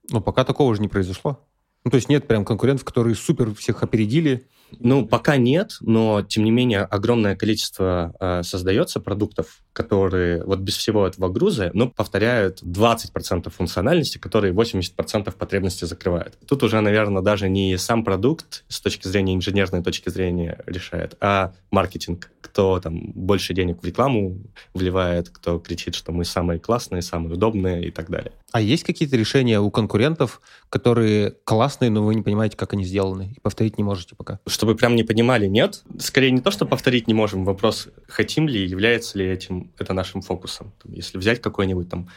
Но пока такого же не произошло. Ну, то есть нет прям конкурентов, которые супер всех опередили. Ну, пока нет, но, тем не менее, огромное количество э, создается продуктов, которые вот без всего этого груза, ну, повторяют 20% функциональности, которые 80% потребностей закрывают. Тут уже, наверное, даже не сам продукт с точки зрения инженерной точки зрения решает, а маркетинг. Кто там больше денег в рекламу вливает, кто кричит, что мы самые классные, самые удобные и так далее. А есть какие-то решения у конкурентов, которые классные, но вы не понимаете, как они сделаны, и повторить не можете пока? Чтобы прям не понимали, нет. Скорее не то, что повторить не можем, вопрос, хотим ли, является ли этим это нашим фокусом. Если взять какой-нибудь там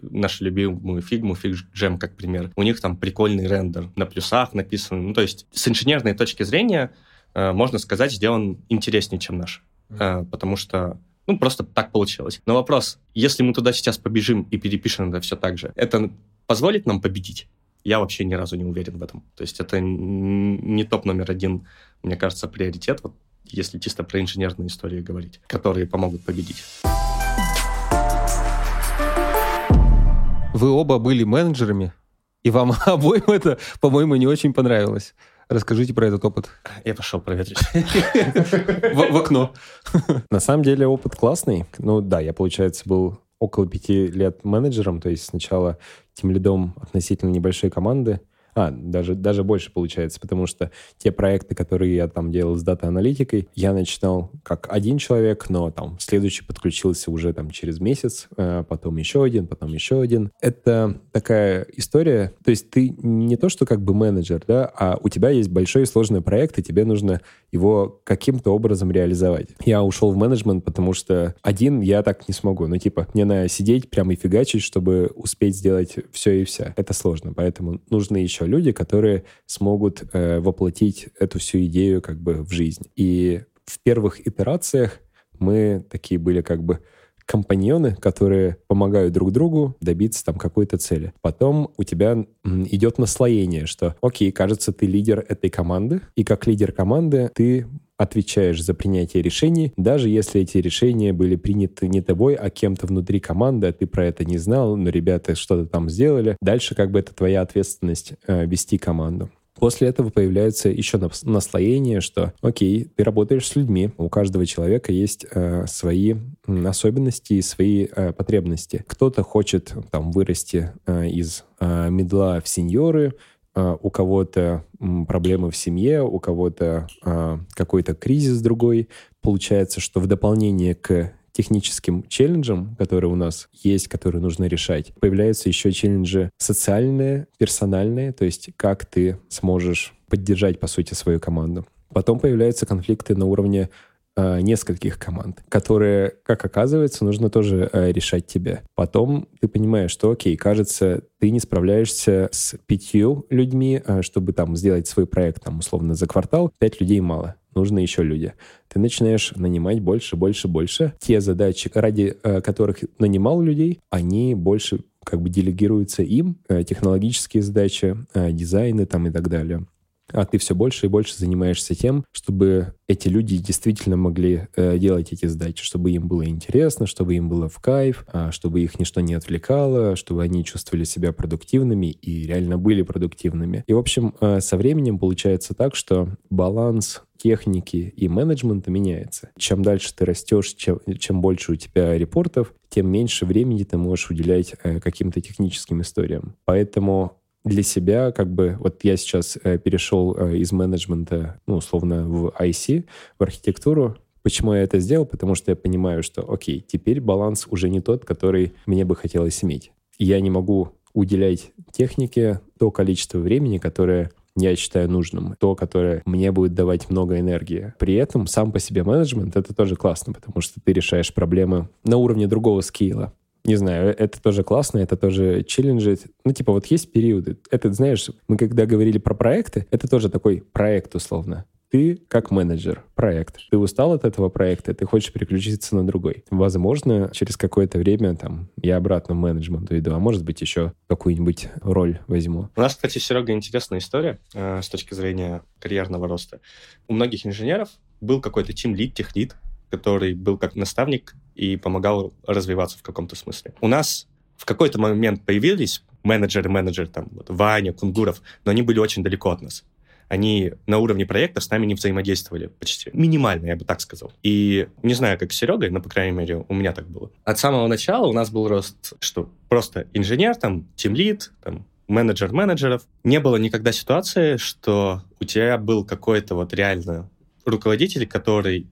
нашу любимую фигму, FigJam, как пример. У них там прикольный рендер на плюсах написан. Ну, то есть с инженерной точки зрения, можно сказать, сделан интереснее, чем наш. Э, потому что ну, просто так получилось. Но вопрос, если мы туда сейчас побежим и перепишем это все так же, это позволит нам победить? Я вообще ни разу не уверен в этом. То есть это не топ номер один, мне кажется, приоритет, вот если чисто про инженерные истории говорить, которые помогут победить. Вы оба были менеджерами И вам (laughs) обоим это, по-моему, не очень понравилось. Расскажите про этот опыт. Я пошел проветрить. (laughs) В окно. На самом деле опыт классный. Ну да, я, получается, был около пяти лет менеджером, то есть сначала тем лидом относительно небольшой команды, а, даже, даже больше получается, потому что те проекты, которые я там делал с дата-аналитикой, я начинал как один человек, но там следующий подключился уже там через месяц, э, потом еще один, потом еще один. Это такая история, то есть ты не то, что как бы менеджер, да, а у тебя есть большой и сложный проект, и тебе нужно его каким-то образом реализовать. Я ушел в менеджмент, потому что один я так не смогу. Ну, типа, мне надо сидеть прямо и фигачить, чтобы успеть сделать все и вся. Это сложно, поэтому нужны еще еще люди, которые смогут э, воплотить эту всю идею как бы в жизнь. И в первых итерациях мы такие были как бы компаньоны, которые помогают друг другу добиться там какой-то цели. Потом у тебя идет наслоение, что, окей, кажется, ты лидер этой команды, и как лидер команды ты отвечаешь за принятие решений, даже если эти решения были приняты не тобой, а кем-то внутри команды, а ты про это не знал, но ребята что-то там сделали. Дальше как бы это твоя ответственность э, вести команду. После этого появляется еще наслоение, что, окей, ты работаешь с людьми, у каждого человека есть э, свои особенности и свои э, потребности. Кто-то хочет там вырасти э, из э, медла в сеньоры, у кого-то проблемы в семье, у кого-то uh, какой-то кризис другой. Получается, что в дополнение к техническим челленджам, которые у нас есть, которые нужно решать, появляются еще челленджи социальные, персональные, то есть как ты сможешь поддержать, по сути, свою команду. Потом появляются конфликты на уровне нескольких команд, которые, как оказывается, нужно тоже э, решать тебе. Потом ты понимаешь, что, окей, кажется, ты не справляешься с пятью людьми, э, чтобы там сделать свой проект, там, условно, за квартал. Пять людей мало нужны еще люди. Ты начинаешь нанимать больше, больше, больше. Те задачи, ради э, которых нанимал людей, они больше как бы делегируются им, э, технологические задачи, э, дизайны там и так далее а ты все больше и больше занимаешься тем, чтобы эти люди действительно могли э, делать эти задачи, чтобы им было интересно, чтобы им было в кайф, э, чтобы их ничто не отвлекало, чтобы они чувствовали себя продуктивными и реально были продуктивными. И, в общем, э, со временем получается так, что баланс техники и менеджмента меняется. Чем дальше ты растешь, чем, чем больше у тебя репортов, тем меньше времени ты можешь уделять э, каким-то техническим историям. Поэтому для себя, как бы, вот я сейчас э, перешел э, из менеджмента, ну, условно, в IC, в архитектуру. Почему я это сделал? Потому что я понимаю, что, окей, теперь баланс уже не тот, который мне бы хотелось иметь. Я не могу уделять технике то количество времени, которое я считаю нужным, то, которое мне будет давать много энергии. При этом сам по себе менеджмент — это тоже классно, потому что ты решаешь проблемы на уровне другого скилла не знаю, это тоже классно, это тоже челленджи. Ну, типа, вот есть периоды. Это, знаешь, мы когда говорили про проекты, это тоже такой проект, условно. Ты как менеджер, проект. Ты устал от этого проекта, ты хочешь переключиться на другой. Возможно, через какое-то время там я обратно в менеджмент иду, а может быть еще какую-нибудь роль возьму. У нас, кстати, Серега, интересная история э, с точки зрения карьерного роста. У многих инженеров был какой-то тим-лид, техлид, который был как наставник и помогал развиваться в каком-то смысле. У нас в какой-то момент появились менеджеры, менеджеры, там, вот, Ваня, Кунгуров, но они были очень далеко от нас. Они на уровне проекта с нами не взаимодействовали почти. Минимально, я бы так сказал. И не знаю, как с Серегой, но, по крайней мере, у меня так было. От самого начала у нас был рост, что просто инженер, там, тимлид, там, менеджер менеджеров. Не было никогда ситуации, что у тебя был какой-то вот реально руководитель, который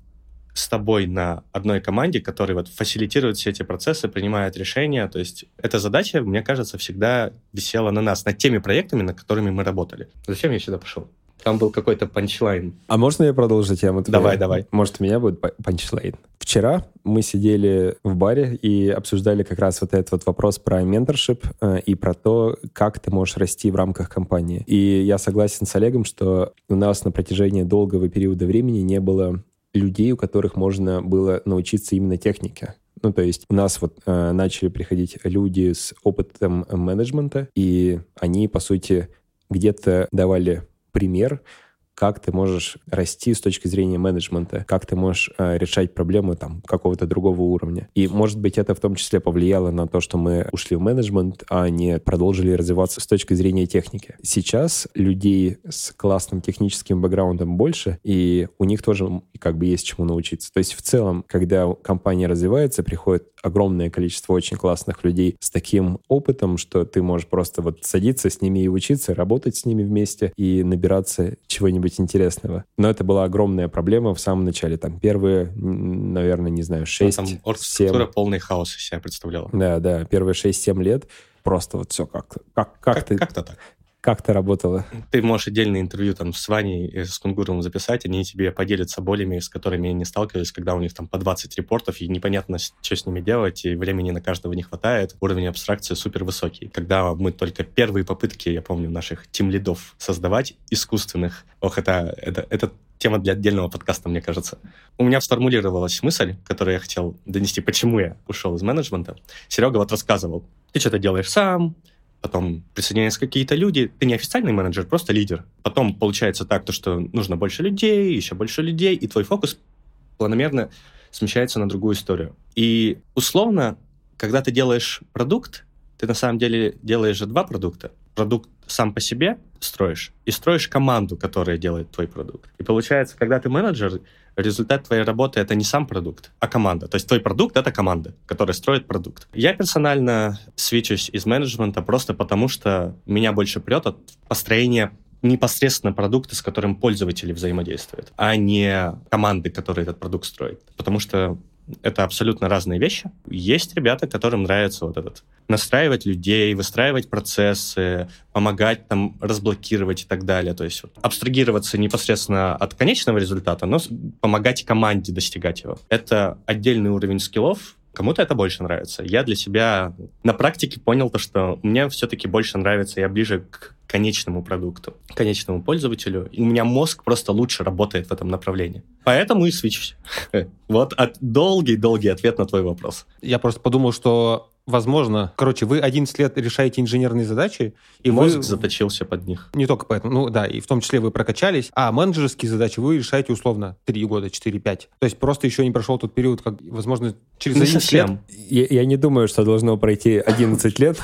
с тобой на одной команде, который вот фасилитирует все эти процессы, принимает решения. То есть эта задача, мне кажется, всегда висела на нас, над теми проектами, над которыми мы работали. Зачем я сюда пошел? Там был какой-то панчлайн. А можно я продолжу тему? Давай, давай. Может, у меня будет панчлайн. Вчера мы сидели в баре и обсуждали как раз вот этот вот вопрос про менторшип э, и про то, как ты можешь расти в рамках компании. И я согласен с Олегом, что у нас на протяжении долгого периода времени не было людей, у которых можно было научиться именно технике. Ну, то есть у нас вот э, начали приходить люди с опытом менеджмента, и они, по сути, где-то давали пример, как ты можешь расти с точки зрения менеджмента, как ты можешь э, решать проблемы там какого-то другого уровня. И, может быть, это в том числе повлияло на то, что мы ушли в менеджмент, а не продолжили развиваться с точки зрения техники. Сейчас людей с классным техническим бэкграундом больше, и у них тоже как бы есть чему научиться. То есть в целом, когда компания развивается, приходит огромное количество очень классных людей с таким опытом, что ты можешь просто вот садиться с ними и учиться, работать с ними вместе и набираться чего-нибудь интересного. Но это была огромная проблема в самом начале. Там первые, наверное, не знаю, 6 ну, Там оргструктура полный хаос из себя представляла. Да, да, первые 6-7 лет просто вот все как, как, как, как ты... Как-то так. Как то работало? Ты можешь отдельное интервью там с Ваней и с Кунгуровым записать, они тебе поделятся болями, с которыми они сталкивались, когда у них там по 20 репортов, и непонятно, что с ними делать, и времени на каждого не хватает. Уровень абстракции супер высокий. Когда мы только первые попытки, я помню, наших тим-лидов создавать искусственных, ох, это, это, это тема для отдельного подкаста, мне кажется. У меня сформулировалась мысль, которую я хотел донести, почему я ушел из менеджмента. Серега вот рассказывал, ты что-то делаешь сам, потом присоединяются какие-то люди. Ты не официальный менеджер, просто лидер. Потом получается так, то, что нужно больше людей, еще больше людей, и твой фокус планомерно смещается на другую историю. И условно, когда ты делаешь продукт, ты на самом деле делаешь же два продукта. Продукт сам по себе строишь и строишь команду, которая делает твой продукт. И получается, когда ты менеджер, результат твоей работы — это не сам продукт, а команда. То есть твой продукт — это команда, которая строит продукт. Я персонально свечусь из менеджмента просто потому, что меня больше прет от построения непосредственно продукта, с которым пользователи взаимодействуют, а не команды, которые этот продукт строят. Потому что это абсолютно разные вещи. Есть ребята, которым нравится вот этот настраивать людей, выстраивать процессы, помогать там разблокировать и так далее. То есть вот, абстрагироваться непосредственно от конечного результата, но помогать команде достигать его. Это отдельный уровень скиллов, Кому-то это больше нравится. Я для себя на практике понял то, что мне все-таки больше нравится, я ближе к конечному продукту, конечному пользователю. И у меня мозг просто лучше работает в этом направлении. Поэтому и свечусь. (laughs) Вот долгий-долгий ответ на твой вопрос. Я просто подумал, что возможно. Короче, вы 11 лет решаете инженерные задачи, и мозг вы... заточился под них. Не только поэтому, ну да, и в том числе вы прокачались, а менеджерские задачи вы решаете условно 3 года, 4-5. То есть просто еще не прошел тот период, как, возможно, через не 11 совсем. лет. Я, я не думаю, что должно пройти 11 лет,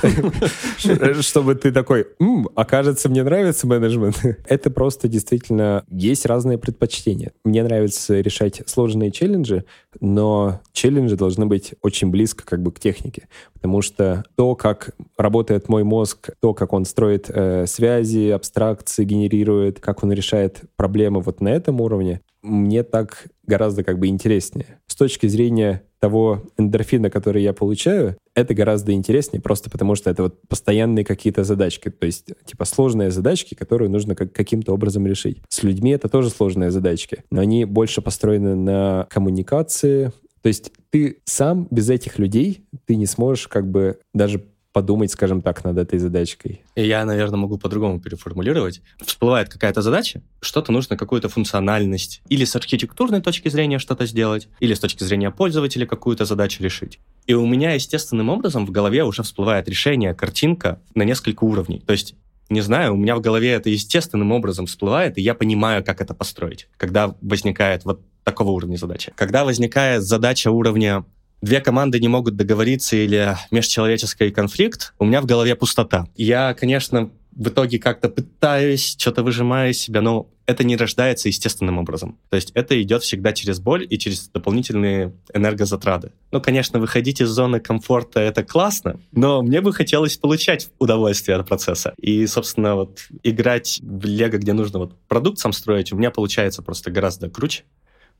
(laughs) чтобы ты такой, окажется, мне нравится менеджмент. (laughs) Это просто действительно есть разные предпочтения. Мне нравится решать сложные челленджи, но челленджи должны быть очень близко как бы к технике потому что то, как работает мой мозг, то, как он строит э, связи, абстракции, генерирует, как он решает проблемы вот на этом уровне, мне так гораздо как бы интереснее. С точки зрения того эндорфина, который я получаю, это гораздо интереснее, просто потому что это вот постоянные какие-то задачки, то есть типа сложные задачки, которые нужно как- каким-то образом решить. С людьми это тоже сложные задачки, но они больше построены на коммуникации, то есть ты сам без этих людей, ты не сможешь как бы даже подумать, скажем так, над этой задачкой. Я, наверное, могу по-другому переформулировать. Всплывает какая-то задача, что-то нужно, какую-то функциональность, или с архитектурной точки зрения что-то сделать, или с точки зрения пользователя какую-то задачу решить. И у меня естественным образом в голове уже всплывает решение, картинка на несколько уровней. То есть не знаю, у меня в голове это естественным образом всплывает, и я понимаю, как это построить. Когда возникает вот такого уровня задачи. Когда возникает задача уровня две команды не могут договориться или межчеловеческий конфликт, у меня в голове пустота. Я, конечно, в итоге как-то пытаюсь, что-то выжимаю из себя, но это не рождается естественным образом. То есть это идет всегда через боль и через дополнительные энергозатраты. Ну, конечно, выходить из зоны комфорта — это классно, но мне бы хотелось получать удовольствие от процесса. И, собственно, вот играть в лего, где нужно вот продукт сам строить, у меня получается просто гораздо круче.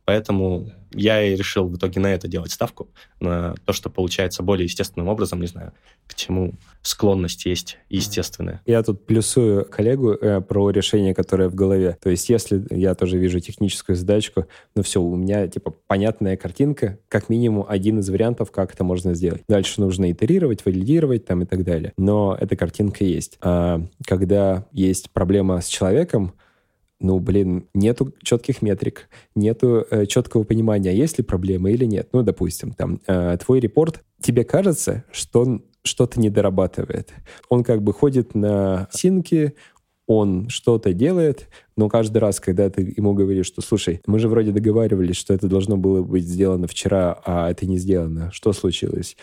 Поэтому я и решил в итоге на это делать ставку, на то, что получается более естественным образом, не знаю, к чему склонность есть естественная. Я тут плюсую коллегу э, про решение, которое в голове. То есть если я тоже вижу техническую задачку, ну все, у меня типа понятная картинка, как минимум один из вариантов, как это можно сделать. Дальше нужно итерировать, валидировать там и так далее. Но эта картинка есть. А когда есть проблема с человеком, ну, блин, нету четких метрик, нету э, четкого понимания, есть ли проблема или нет. Ну, допустим, там, э, твой репорт, тебе кажется, что он что-то не дорабатывает. Он как бы ходит на синки, он что-то делает, но каждый раз, когда ты ему говоришь, что, слушай, мы же вроде договаривались, что это должно было быть сделано вчера, а это не сделано, что случилось?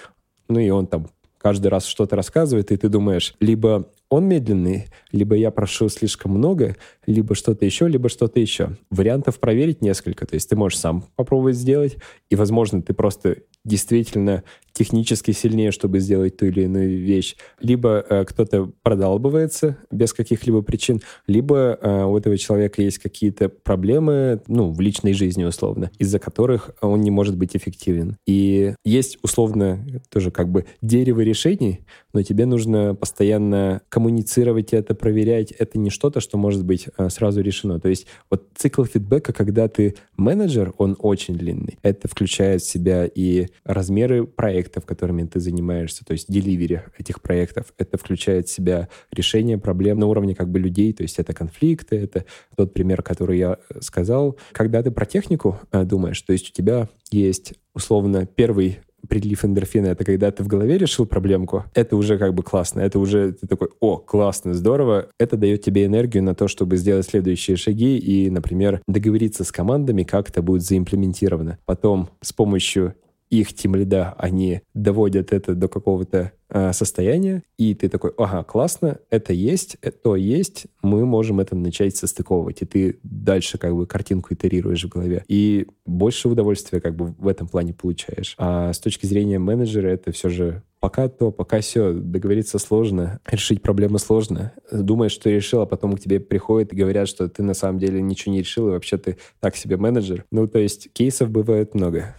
Ну и он там каждый раз что-то рассказывает, и ты думаешь, либо он медленный, либо я прошу слишком много, либо что-то еще, либо что-то еще. Вариантов проверить несколько. То есть ты можешь сам попробовать сделать, и, возможно, ты просто действительно технически сильнее, чтобы сделать ту или иную вещь. Либо э, кто-то продалбывается без каких-либо причин, либо э, у этого человека есть какие-то проблемы, ну, в личной жизни условно, из-за которых он не может быть эффективен. И есть условно тоже как бы дерево решений, но тебе нужно постоянно коммуницировать это, проверять. Это не что-то, что может быть э, сразу решено. То есть вот цикл фидбэка, когда ты менеджер, он очень длинный. Это включает в себя и размеры проектов, которыми ты занимаешься, то есть деливери этих проектов. Это включает в себя решение проблем на уровне как бы людей, то есть это конфликты, это тот пример, который я э, сказал. Когда ты про технику э, думаешь, то есть у тебя есть условно первый прилив эндорфина, это когда ты в голове решил проблемку, это уже как бы классно, это уже ты такой, о, классно, здорово, это дает тебе энергию на то, чтобы сделать следующие шаги и, например, договориться с командами, как это будет заимплементировано. Потом с помощью их тимлида, они доводят это до какого-то э, состояния, и ты такой, ага, классно, это есть, это есть, мы можем это начать состыковывать, и ты дальше как бы картинку итерируешь в голове, и больше удовольствия как бы в этом плане получаешь. А с точки зрения менеджера это все же пока то, пока все, договориться сложно, решить проблемы сложно. Думаешь, что решил, а потом к тебе приходят и говорят, что ты на самом деле ничего не решил, и вообще ты так себе менеджер. Ну, то есть кейсов бывает много.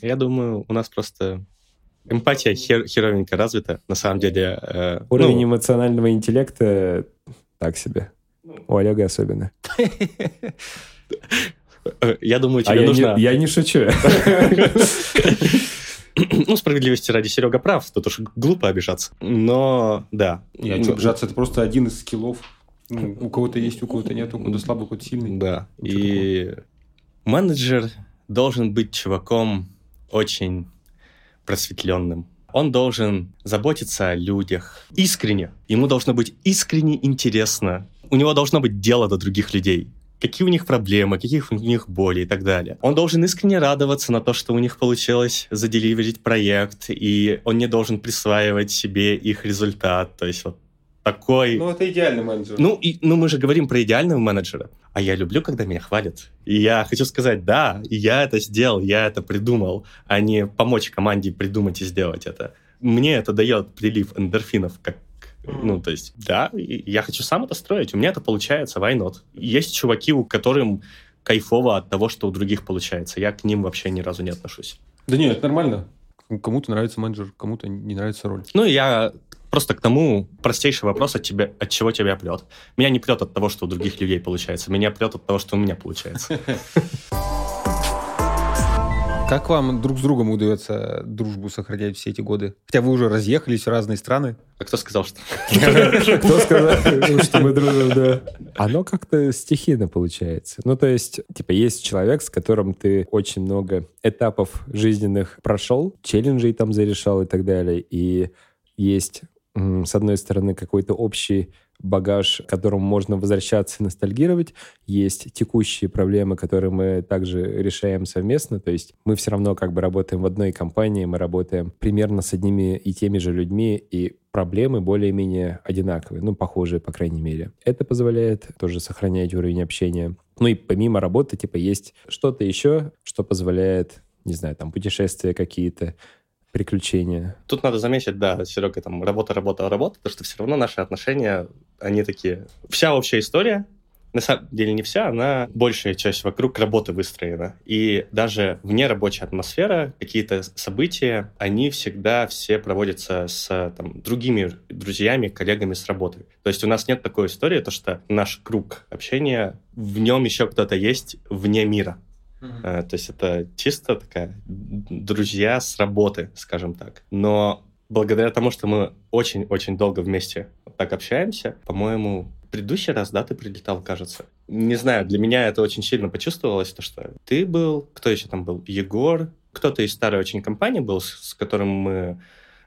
Я думаю, у нас просто эмпатия хер херовенько развита, на самом деле. Э, Уровень ну, эмоционального интеллекта так себе. У Олега особенно. Я думаю, тебе а нужно... Я не шучу. Ну, справедливости ради Серега прав, тут уж глупо обижаться. Но, да. Не, а что обижаться, это просто один из скиллов. Ну, у кого-то есть, у кого-то нет, у кого-то слабый, у кого-то сильный. Да. И менеджер должен быть чуваком очень просветленным. Он должен заботиться о людях искренне. Ему должно быть искренне интересно. У него должно быть дело до других людей. Какие у них проблемы, какие у них боли и так далее. Он должен искренне радоваться на то, что у них получилось заделиверить проект, и он не должен присваивать себе их результат. То есть вот такой... Ну, это идеальный менеджер. Ну, и, ну, мы же говорим про идеального менеджера. А я люблю, когда меня хвалят. И я хочу сказать, да, я это сделал, я это придумал, а не помочь команде придумать и сделать это. Мне это дает прилив эндорфинов, как ну, то есть, да, я хочу сам это строить, у меня это получается, why not? Есть чуваки, у которым кайфово от того, что у других получается. Я к ним вообще ни разу не отношусь. Да нет, это нормально. Кому-то нравится менеджер, кому-то не нравится роль. Ну, я Просто к тому простейший вопрос, от, тебя, от чего тебя прет. Меня не прет от того, что у других людей получается. Меня прет от того, что у меня получается. (laughs) Как вам друг с другом удается дружбу сохранять все эти годы? Хотя вы уже разъехались в разные страны. А кто сказал, что... (laughs) Кто сказал, что мы дружим, да. Оно как-то стихийно получается. Ну, то есть, типа, есть человек, с которым ты очень много этапов жизненных прошел, челленджей там зарешал и так далее, и есть с одной стороны, какой-то общий багаж, к которому можно возвращаться и ностальгировать. Есть текущие проблемы, которые мы также решаем совместно. То есть мы все равно как бы работаем в одной компании, мы работаем примерно с одними и теми же людьми, и проблемы более-менее одинаковые, ну, похожие, по крайней мере. Это позволяет тоже сохранять уровень общения. Ну и помимо работы, типа, есть что-то еще, что позволяет, не знаю, там, путешествия какие-то, приключения. Тут надо заметить, да, Серега, там, работа, работа, работа, потому что все равно наши отношения, они такие... Вся общая история, на самом деле не вся, она большая часть вокруг работы выстроена. И даже вне рабочая атмосфера, какие-то события, они всегда все проводятся с там, другими друзьями, коллегами с работы. То есть у нас нет такой истории, то что наш круг общения, в нем еще кто-то есть вне мира. Mm-hmm. То есть это чисто такая друзья с работы, скажем так. Но благодаря тому, что мы очень-очень долго вместе так общаемся, по-моему, предыдущий раз, да, ты прилетал, кажется. Не знаю, для меня это очень сильно почувствовалось, то, что ты был, кто еще там был? Егор, кто-то из старой очень компании был, с, с которым мы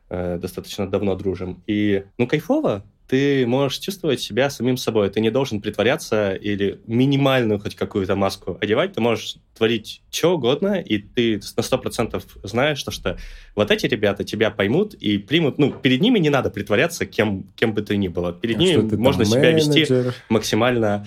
э, достаточно давно дружим. И, ну, кайфово, ты можешь чувствовать себя самим собой. Ты не должен притворяться или минимальную хоть какую-то маску одевать. Ты можешь творить что угодно, и ты на сто процентов знаешь, что, что вот эти ребята тебя поймут и примут. Ну, перед ними не надо притворяться кем, кем бы ты ни было. Перед а ними можно себя вести максимально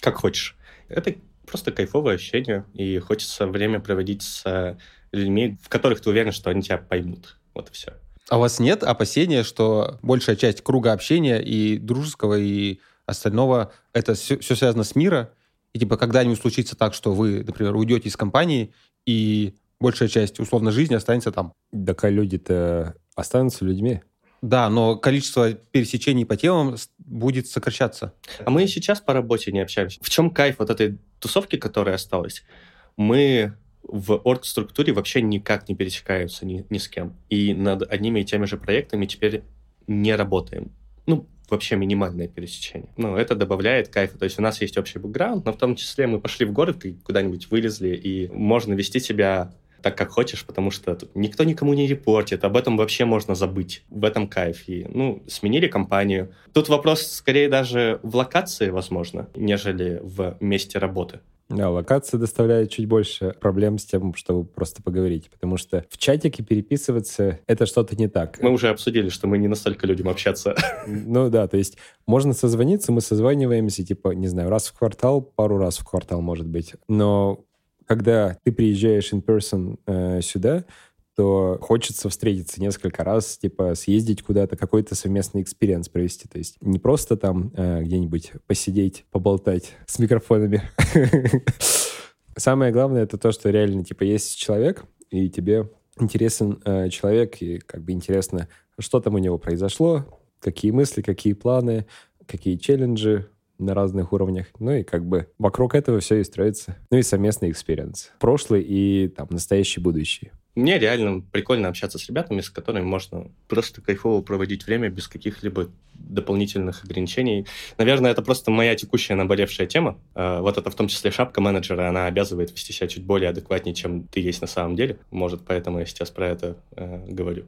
как хочешь. Это просто кайфовое ощущение, и хочется время проводить с людьми, в которых ты уверен, что они тебя поймут. Вот и все. А у вас нет опасения, что большая часть круга общения и дружеского, и остального, это все, все связано с мира, и типа когда-нибудь случится так, что вы, например, уйдете из компании, и большая часть условно жизни останется там. Да, а люди-то останутся людьми. Да, но количество пересечений по темам будет сокращаться. А мы сейчас по работе не общаемся. В чем кайф вот этой тусовки, которая осталась? Мы в орг-структуре вообще никак не пересекаются ни, ни с кем. И над одними и теми же проектами теперь не работаем. Ну, вообще минимальное пересечение. Ну, это добавляет кайфа. То есть у нас есть общий бэкграунд, но в том числе мы пошли в город и куда-нибудь вылезли, и можно вести себя так, как хочешь, потому что никто никому не репортит, об этом вообще можно забыть. В этом кайф. И, ну, сменили компанию. Тут вопрос скорее даже в локации, возможно, нежели в месте работы. Да, локация доставляет чуть больше проблем с тем, чтобы просто поговорить, потому что в чатике переписываться — это что-то не так. Мы уже обсудили, что мы не настолько любим общаться. (laughs) Ну да, то есть можно созвониться, мы созваниваемся, типа, не знаю, раз в квартал, пару раз в квартал, может быть. Но когда ты приезжаешь in person э, сюда, то хочется встретиться несколько раз, типа съездить куда-то, какой-то совместный experience провести. То есть не просто там э, где-нибудь посидеть, поболтать с микрофонами. (laughs) Самое главное это то, что реально типа есть человек, и тебе интересен э, человек, и как бы интересно, что там у него произошло, какие мысли, какие планы, какие челленджи, на разных уровнях. Ну и как бы вокруг этого все и строится. Ну и совместный experience. Прошлый и там настоящий, будущий. Мне реально прикольно общаться с ребятами, с которыми можно просто кайфово проводить время без каких-либо дополнительных ограничений. Наверное, это просто моя текущая наболевшая тема. А, вот это в том числе шапка менеджера, она обязывает вести себя чуть более адекватнее, чем ты есть на самом деле. Может, поэтому я сейчас про это э, говорю.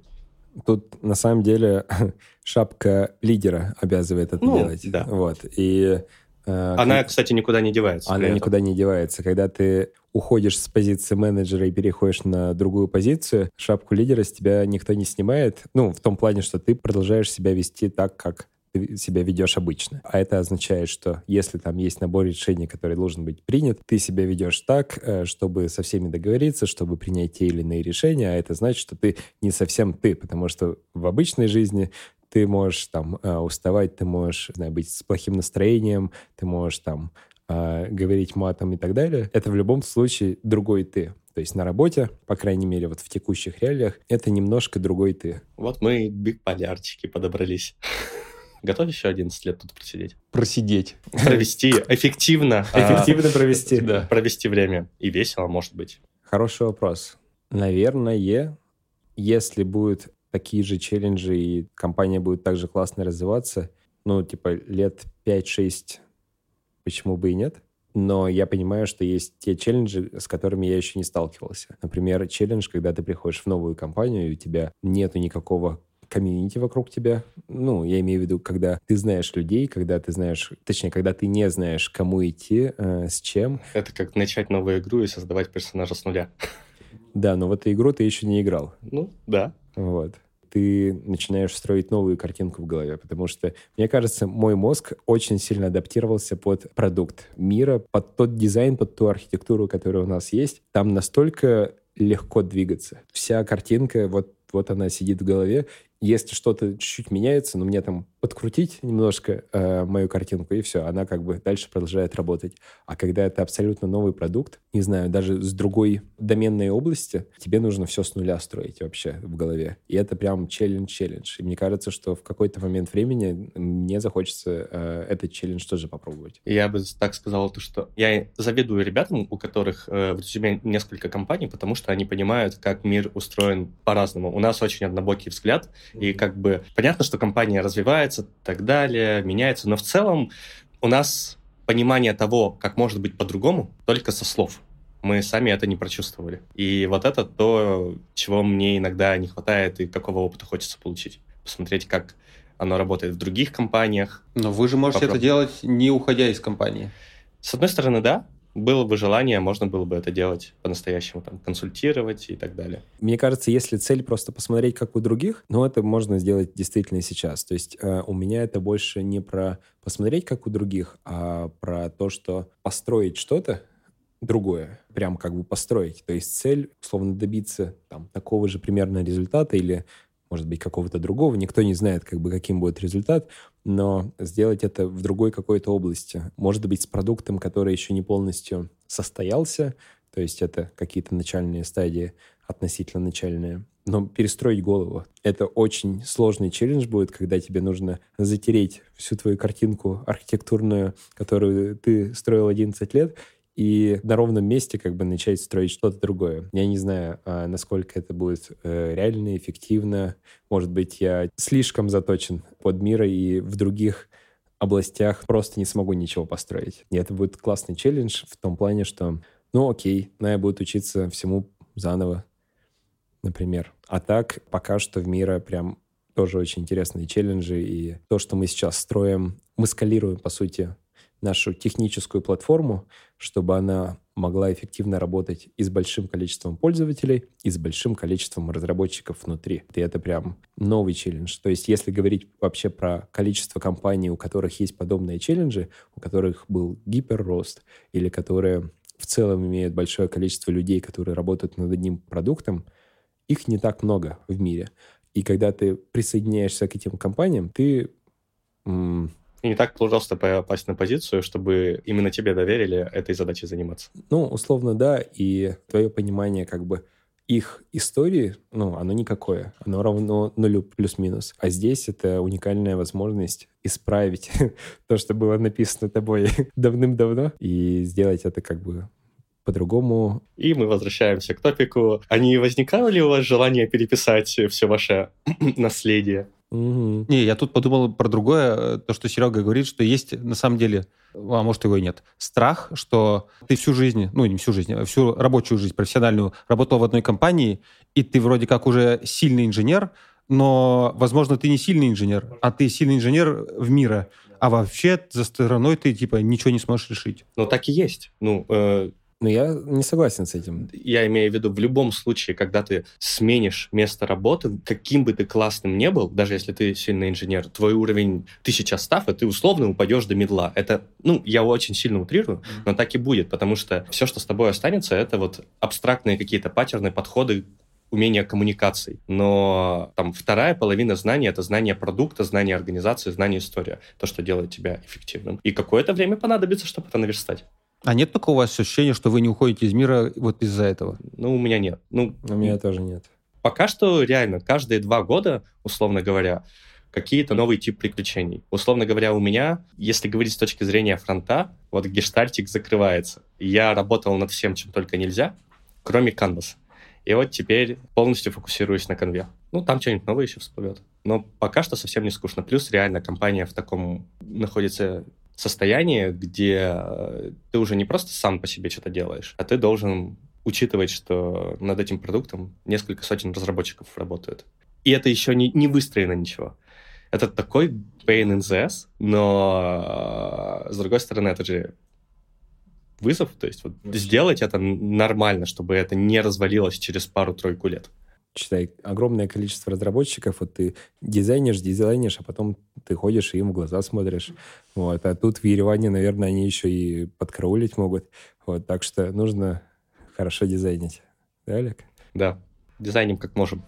Тут на самом деле (laughs) шапка лидера обязывает это ну, делать. Да. Вот. И она, кстати, никуда не девается. Она никуда не девается. Когда ты уходишь с позиции менеджера и переходишь на другую позицию, шапку лидера с тебя никто не снимает. Ну, в том плане, что ты продолжаешь себя вести так, как ты себя ведешь обычно. А это означает, что если там есть набор решений, который должен быть принят, ты себя ведешь так, э, чтобы со всеми договориться, чтобы принять те или иные решения, а это значит, что ты не совсем ты, потому что в обычной жизни ты можешь там э, уставать, ты можешь, знаю, быть с плохим настроением, ты можешь там э, говорить матом и так далее. Это в любом случае другой ты. То есть на работе, по крайней мере, вот в текущих реалиях, это немножко другой ты. Вот мы биг-полярчики подобрались. (laughs) Готов еще 11 лет тут просидеть? Просидеть. Провести (laughs) эффективно. Эффективно провести. (laughs) Да. Провести время. И весело, может быть. Хороший вопрос. Наверное, если будут такие же челленджи, и компания будет также классно развиваться, ну, типа, лет 5-6, почему бы и нет? Но я понимаю, что есть те челленджи, с которыми я еще не сталкивался. Например, челлендж, когда ты приходишь в новую компанию, и у тебя нету никакого комьюнити вокруг тебя. Ну, я имею в виду, когда ты знаешь людей, когда ты знаешь, точнее, когда ты не знаешь, кому идти, э, с чем. Это как начать новую игру и создавать персонажа с нуля. Да, но в эту игру ты еще не играл. Ну, да. Вот ты начинаешь строить новую картинку в голове, потому что, мне кажется, мой мозг очень сильно адаптировался под продукт мира, под тот дизайн, под ту архитектуру, которая у нас есть. Там настолько легко двигаться. Вся картинка, вот вот она сидит в голове, если что-то чуть-чуть меняется, но мне там подкрутить немножко э, мою картинку, и все, она как бы дальше продолжает работать. А когда это абсолютно новый продукт, не знаю, даже с другой доменной области, тебе нужно все с нуля строить вообще в голове. И это прям челлендж-челлендж. И мне кажется, что в какой-то момент времени мне захочется э, этот челлендж тоже попробовать. Я бы так сказал, то, что я завидую ребятам, у которых э, в резюме несколько компаний, потому что они понимают, как мир устроен по-разному. У нас очень однобокий взгляд, и как бы понятно, что компания развивается и так далее, меняется, но в целом у нас понимание того, как может быть по-другому, только со слов. Мы сами это не прочувствовали. И вот это то, чего мне иногда не хватает и какого опыта хочется получить. Посмотреть, как оно работает в других компаниях. Но вы же можете Попробуй. это делать, не уходя из компании. С одной стороны, да, было бы желание, можно было бы это делать по-настоящему, там, консультировать и так далее. Мне кажется, если цель просто посмотреть, как у других, ну, это можно сделать действительно сейчас. То есть э, у меня это больше не про посмотреть, как у других, а про то, что построить что-то, другое, прям как бы построить. То есть цель, условно, добиться там такого же примерно результата или может быть, какого-то другого. Никто не знает, как бы, каким будет результат, но сделать это в другой какой-то области. Может быть, с продуктом, который еще не полностью состоялся, то есть это какие-то начальные стадии, относительно начальные. Но перестроить голову — это очень сложный челлендж будет, когда тебе нужно затереть всю твою картинку архитектурную, которую ты строил 11 лет, и на ровном месте как бы начать строить что-то другое. Я не знаю, а, насколько это будет э, реально, эффективно. Может быть, я слишком заточен под мира и в других областях просто не смогу ничего построить. И это будет классный челлендж в том плане, что, ну окей, надо будет учиться всему заново, например. А так, пока что в мире прям тоже очень интересные челленджи, и то, что мы сейчас строим, мы скалируем, по сути, нашу техническую платформу, чтобы она могла эффективно работать и с большим количеством пользователей, и с большим количеством разработчиков внутри. И это прям новый челлендж. То есть если говорить вообще про количество компаний, у которых есть подобные челленджи, у которых был гиперрост, или которые в целом имеют большое количество людей, которые работают над одним продуктом, их не так много в мире. И когда ты присоединяешься к этим компаниям, ты и не так просто попасть на позицию, чтобы именно тебе доверили этой задачей заниматься. Ну, условно, да, и твое понимание как бы их истории, ну, оно никакое. Оно равно нулю плюс-минус. А здесь это уникальная возможность исправить (laughs) то, что было написано тобой (laughs) давным-давно, и сделать это как бы по-другому. И мы возвращаемся к топику. А не возникало ли у вас желание переписать все ваше (clears throat) наследие? Угу. Не, я тут подумал про другое, э, то, что Серега говорит, что есть на самом деле, а может его и нет, страх, что ты всю жизнь, ну не всю жизнь, а всю рабочую жизнь профессиональную работал в одной компании, и ты вроде как уже сильный инженер, но, возможно, ты не сильный инженер, а ты сильный инженер в мире, а вообще за стороной ты типа ничего не сможешь решить. Ну так и есть. Ну, э, но я не согласен с этим. Я имею в виду, в любом случае, когда ты сменишь место работы, каким бы ты классным не был, даже если ты сильный инженер, твой уровень тысяча стафа, ты условно упадешь до медла. Это, ну, я очень сильно утрирую, но так и будет, потому что все, что с тобой останется, это вот абстрактные какие-то паттерны, подходы умение коммуникаций. Но там вторая половина знаний — это знание продукта, знание организации, знание истории. То, что делает тебя эффективным. И какое-то время понадобится, чтобы это наверстать. А нет такого ощущения, что вы не уходите из мира вот из-за этого? Ну, у меня нет. Ну, у меня тоже нет. Пока что реально каждые два года, условно говоря, какие-то новый тип приключений. Условно говоря, у меня, если говорить с точки зрения фронта, вот гештальтик закрывается. Я работал над всем, чем только нельзя, кроме Canvas. И вот теперь полностью фокусируюсь на конве. Ну, там что-нибудь новое еще всплывет. Но пока что совсем не скучно. Плюс реально компания в таком находится состояние, где э, ты уже не просто сам по себе что-то делаешь, а ты должен учитывать, что над этим продуктом несколько сотен разработчиков работают. И это еще не, не выстроено ничего. Это такой pain in the ass, но э, с другой стороны, это же вызов, то есть вот сделать это нормально, чтобы это не развалилось через пару-тройку лет читай, огромное количество разработчиков, вот ты дизайнишь, дизайнишь, а потом ты ходишь и им в глаза смотришь. Вот. А тут в Ереване, наверное, они еще и подкараулить могут. Вот. Так что нужно хорошо дизайнить. Да, Олег? Да, дизайним как можем.